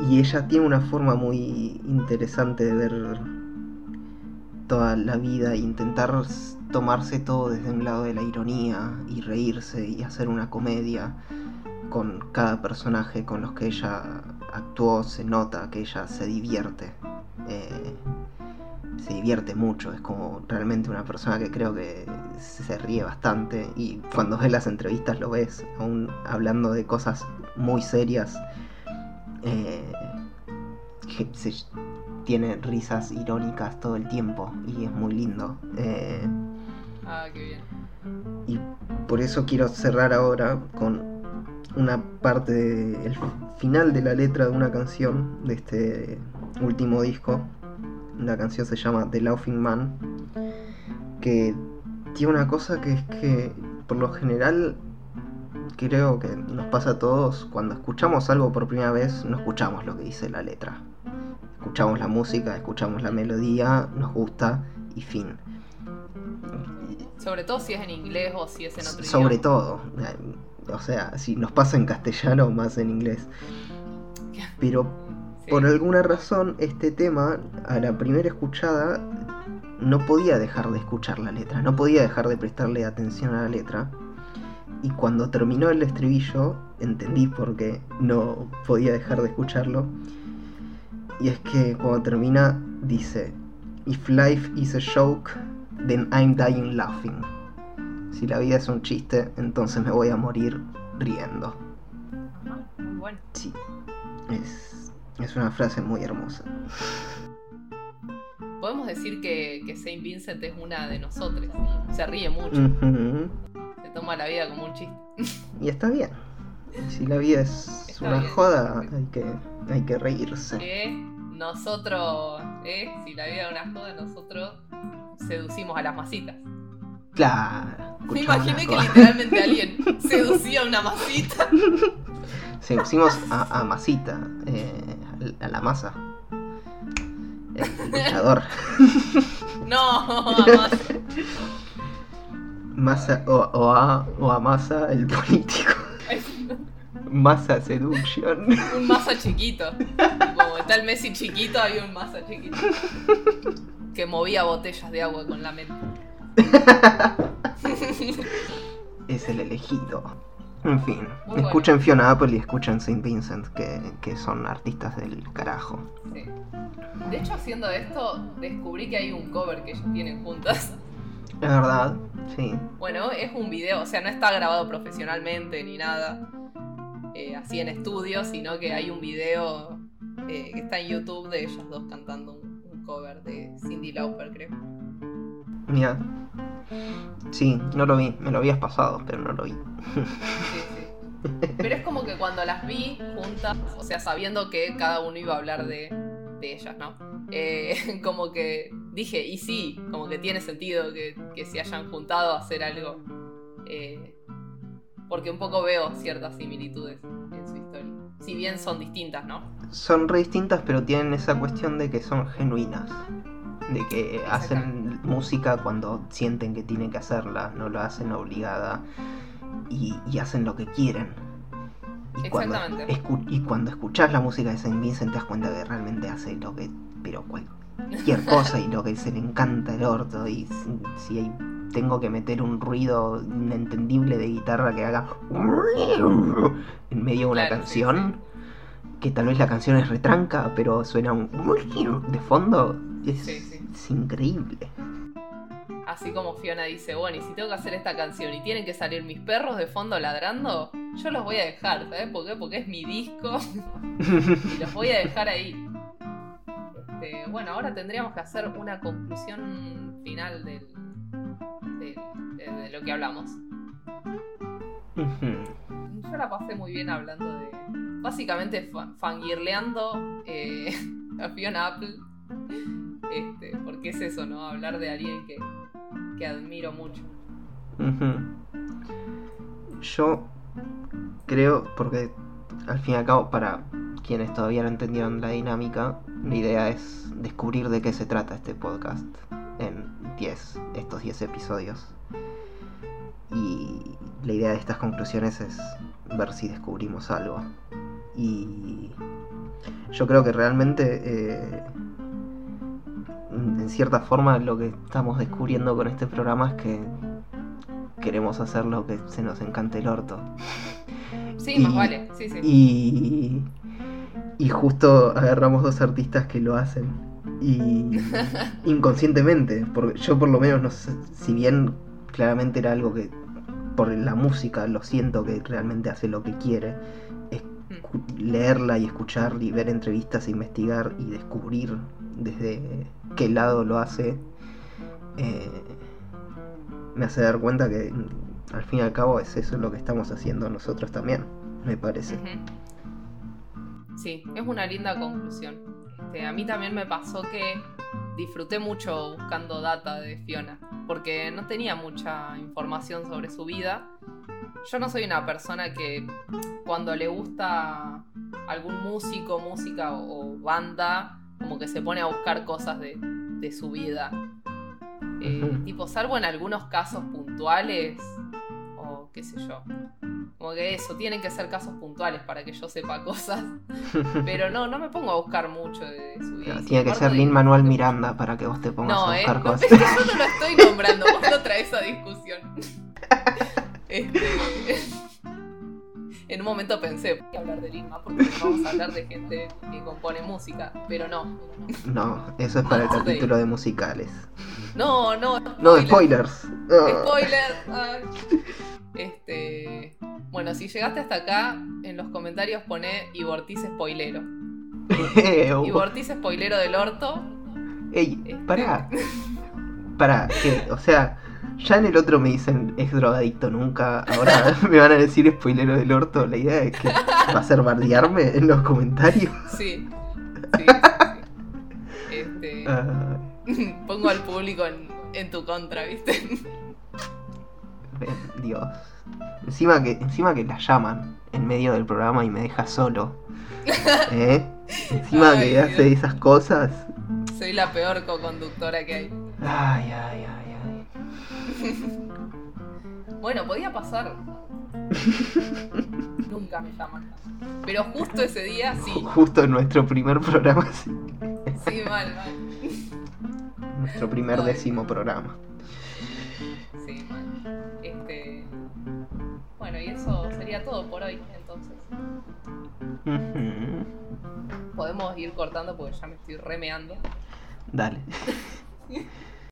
y ella tiene una forma muy interesante de ver toda la vida e intentar tomarse todo desde un lado de la ironía y reírse y hacer una comedia con cada personaje con los que ella actuó se nota que ella se divierte eh, se divierte mucho es como realmente una persona que creo que se ríe bastante y cuando ves las entrevistas lo ves aún hablando de cosas muy serias eh, que se, tiene risas irónicas todo el tiempo y es muy lindo. Eh, ah, qué bien. y por eso quiero cerrar ahora con una parte del final de la letra de una canción de este último disco. La canción se llama The Laughing Man, que tiene una cosa que es que por lo general creo que nos pasa a todos, cuando escuchamos algo por primera vez no escuchamos lo que dice la letra. Escuchamos la música, escuchamos la melodía, nos gusta y fin. Sobre todo si es en inglés o si es en otro Sobre idioma. todo, o sea, si nos pasa en castellano más en inglés. Pero Sí. por alguna razón este tema, a la primera escuchada, no podía dejar de escuchar la letra, no podía dejar de prestarle atención a la letra. Y cuando terminó el estribillo, entendí por qué no podía dejar de escucharlo. Y es que cuando termina, dice: If life is a joke, then I'm dying laughing. Si la vida es un chiste, entonces me voy a morir riendo. Muy bueno. Sí, es, es una frase muy hermosa. Podemos decir que, que Saint Vincent es una de nosotros. Se ríe mucho. Se toma la vida como un chiste. Y está bien. Si la vida es Está una bien. joda, hay que, hay que reírse. Eh, nosotros, eh, si la vida es una joda, nosotros seducimos a las masitas. Claro, Me imaginé que literalmente alguien seducía una masita. Seducimos a, a Masita, eh, a la masa. El luchador. No. Masa, o, o a, o a Masa, el político. Masa Seduction. Un masa chiquito. Como está el Messi chiquito, había un masa chiquito. Que movía botellas de agua con la mente. es el elegido. En fin, Muy bueno. escuchen Fiona Apple y escuchen Saint Vincent, que, que son artistas del carajo. Sí. De hecho, haciendo esto, descubrí que hay un cover que ellos tienen juntas. Es verdad, sí. Bueno, es un video, o sea, no está grabado profesionalmente ni nada eh, así en estudio, sino que hay un video eh, que está en YouTube de ellos dos cantando un, un cover de Cindy Lauper, creo. Mira. Sí, no lo vi, me lo habías pasado, pero no lo vi. Sí, sí. Pero es como que cuando las vi juntas, o sea, sabiendo que cada uno iba a hablar de, de ellas, ¿no? Eh, como que dije, y sí, como que tiene sentido que, que se hayan juntado a hacer algo. eh, porque un poco veo ciertas similitudes en su historia. Si bien son distintas, ¿no? Son re distintas, pero tienen esa cuestión de que son genuinas. De que hacen música cuando sienten que tienen que hacerla, no lo hacen obligada. Y, y hacen lo que quieren. Y cuando, y cuando escuchás la música de Saint Vincent te das cuenta que realmente hace lo que. Pero cualquier cosa y lo que se le encanta el orto. Y si, si hay- tengo que meter un ruido inentendible de guitarra que haga. en medio de una Claro, sí, canción. Que tal vez la canción es retranca, pero suena un. de fondo. Es, Sí, sí. es increíble. Así como Fiona dice, bueno, y si tengo que hacer esta canción y tienen que salir mis perros de fondo ladrando, yo los voy a dejar, ¿sabes por qué? Porque es mi disco y los voy a dejar ahí. Este, bueno, ahora tendríamos que hacer una conclusión final del, de, de lo que hablamos. Yo la pasé muy bien hablando de. Básicamente fa- fangirleando eh, a Fiona Apple. Este, porque es eso, ¿no? Hablar de alguien que, que admiro mucho. Yo creo, porque al fin y al cabo, para quienes todavía no entendieron la dinámica, la idea es descubrir de qué se trata este podcast en 10, estos 10 episodios. Y la idea de estas conclusiones es ver si descubrimos algo. Y yo creo que realmente, eh, en cierta forma, lo que estamos descubriendo con este programa es que queremos hacer lo que se nos encante el orto. Sí, Y- más vale, sí, sí. Y, y justo agarramos dos artistas que lo hacen. Y inconscientemente, porque yo por lo menos no sé, si bien claramente era algo que por la música lo siento que realmente hace lo que quiere, escu- leerla y escuchar y ver entrevistas, e investigar y descubrir desde qué lado lo hace, eh, me hace dar cuenta que al fin y al cabo es eso lo que estamos haciendo nosotros también, me parece. Sí, es una linda conclusión. Este, a mí también me pasó que disfruté mucho buscando data de Fiona, porque no tenía mucha información sobre su vida. Yo no soy una persona que cuando le gusta algún músico, música o banda, como que se pone a buscar cosas de, de su vida. Eh, Ujú. tipo, salvo en algunos casos puntuales, o qué sé yo. Como que eso, tienen que ser casos puntuales para que yo sepa cosas. Pero no, no me pongo a buscar mucho de, de su vida. No, tiene que ser Lin Manuel. Miranda para que vos te pongas No, a eh, buscar no, cosas. es que yo no lo estoy nombrando, vos no traes esa discusión. Este, en un momento pensé, voy a hablar de Lima porque vamos a hablar de gente que compone música, pero no. No, eso es para el capítulo de musicales. No, no, No, de spoilers. Ah. Este, bueno, si llegaste hasta acá, en los comentarios pone y Vortiz spoilero. Y Vortiz spoilero del orto. Ey, Este. pará. Pará, que, o sea, ya en el otro me dicen es drogadicto nunca, ahora me van a decir spoilero del orto. La idea es que va a ser bardearme en los comentarios. Sí. Sí, sí, sí. Este, Ah, pongo al público en, en tu contra, ¿viste? Dios. Encima que, encima que la llaman en medio del programa y me deja solo. ¿Eh? Encima Ay, que hace esas cosas. Soy la peor co-conductora que hay. Ay, ay, ay, ay. Bueno, podía pasar. Nunca me llaman. Pero justo ese día sí. Justo en nuestro primer programa, sí. Sí, mal, mal. Nuestro primer décimo programa. Sí, mal. Este. Bueno, y eso sería todo por hoy, entonces. Podemos ir cortando porque ya me estoy remeando. Dale.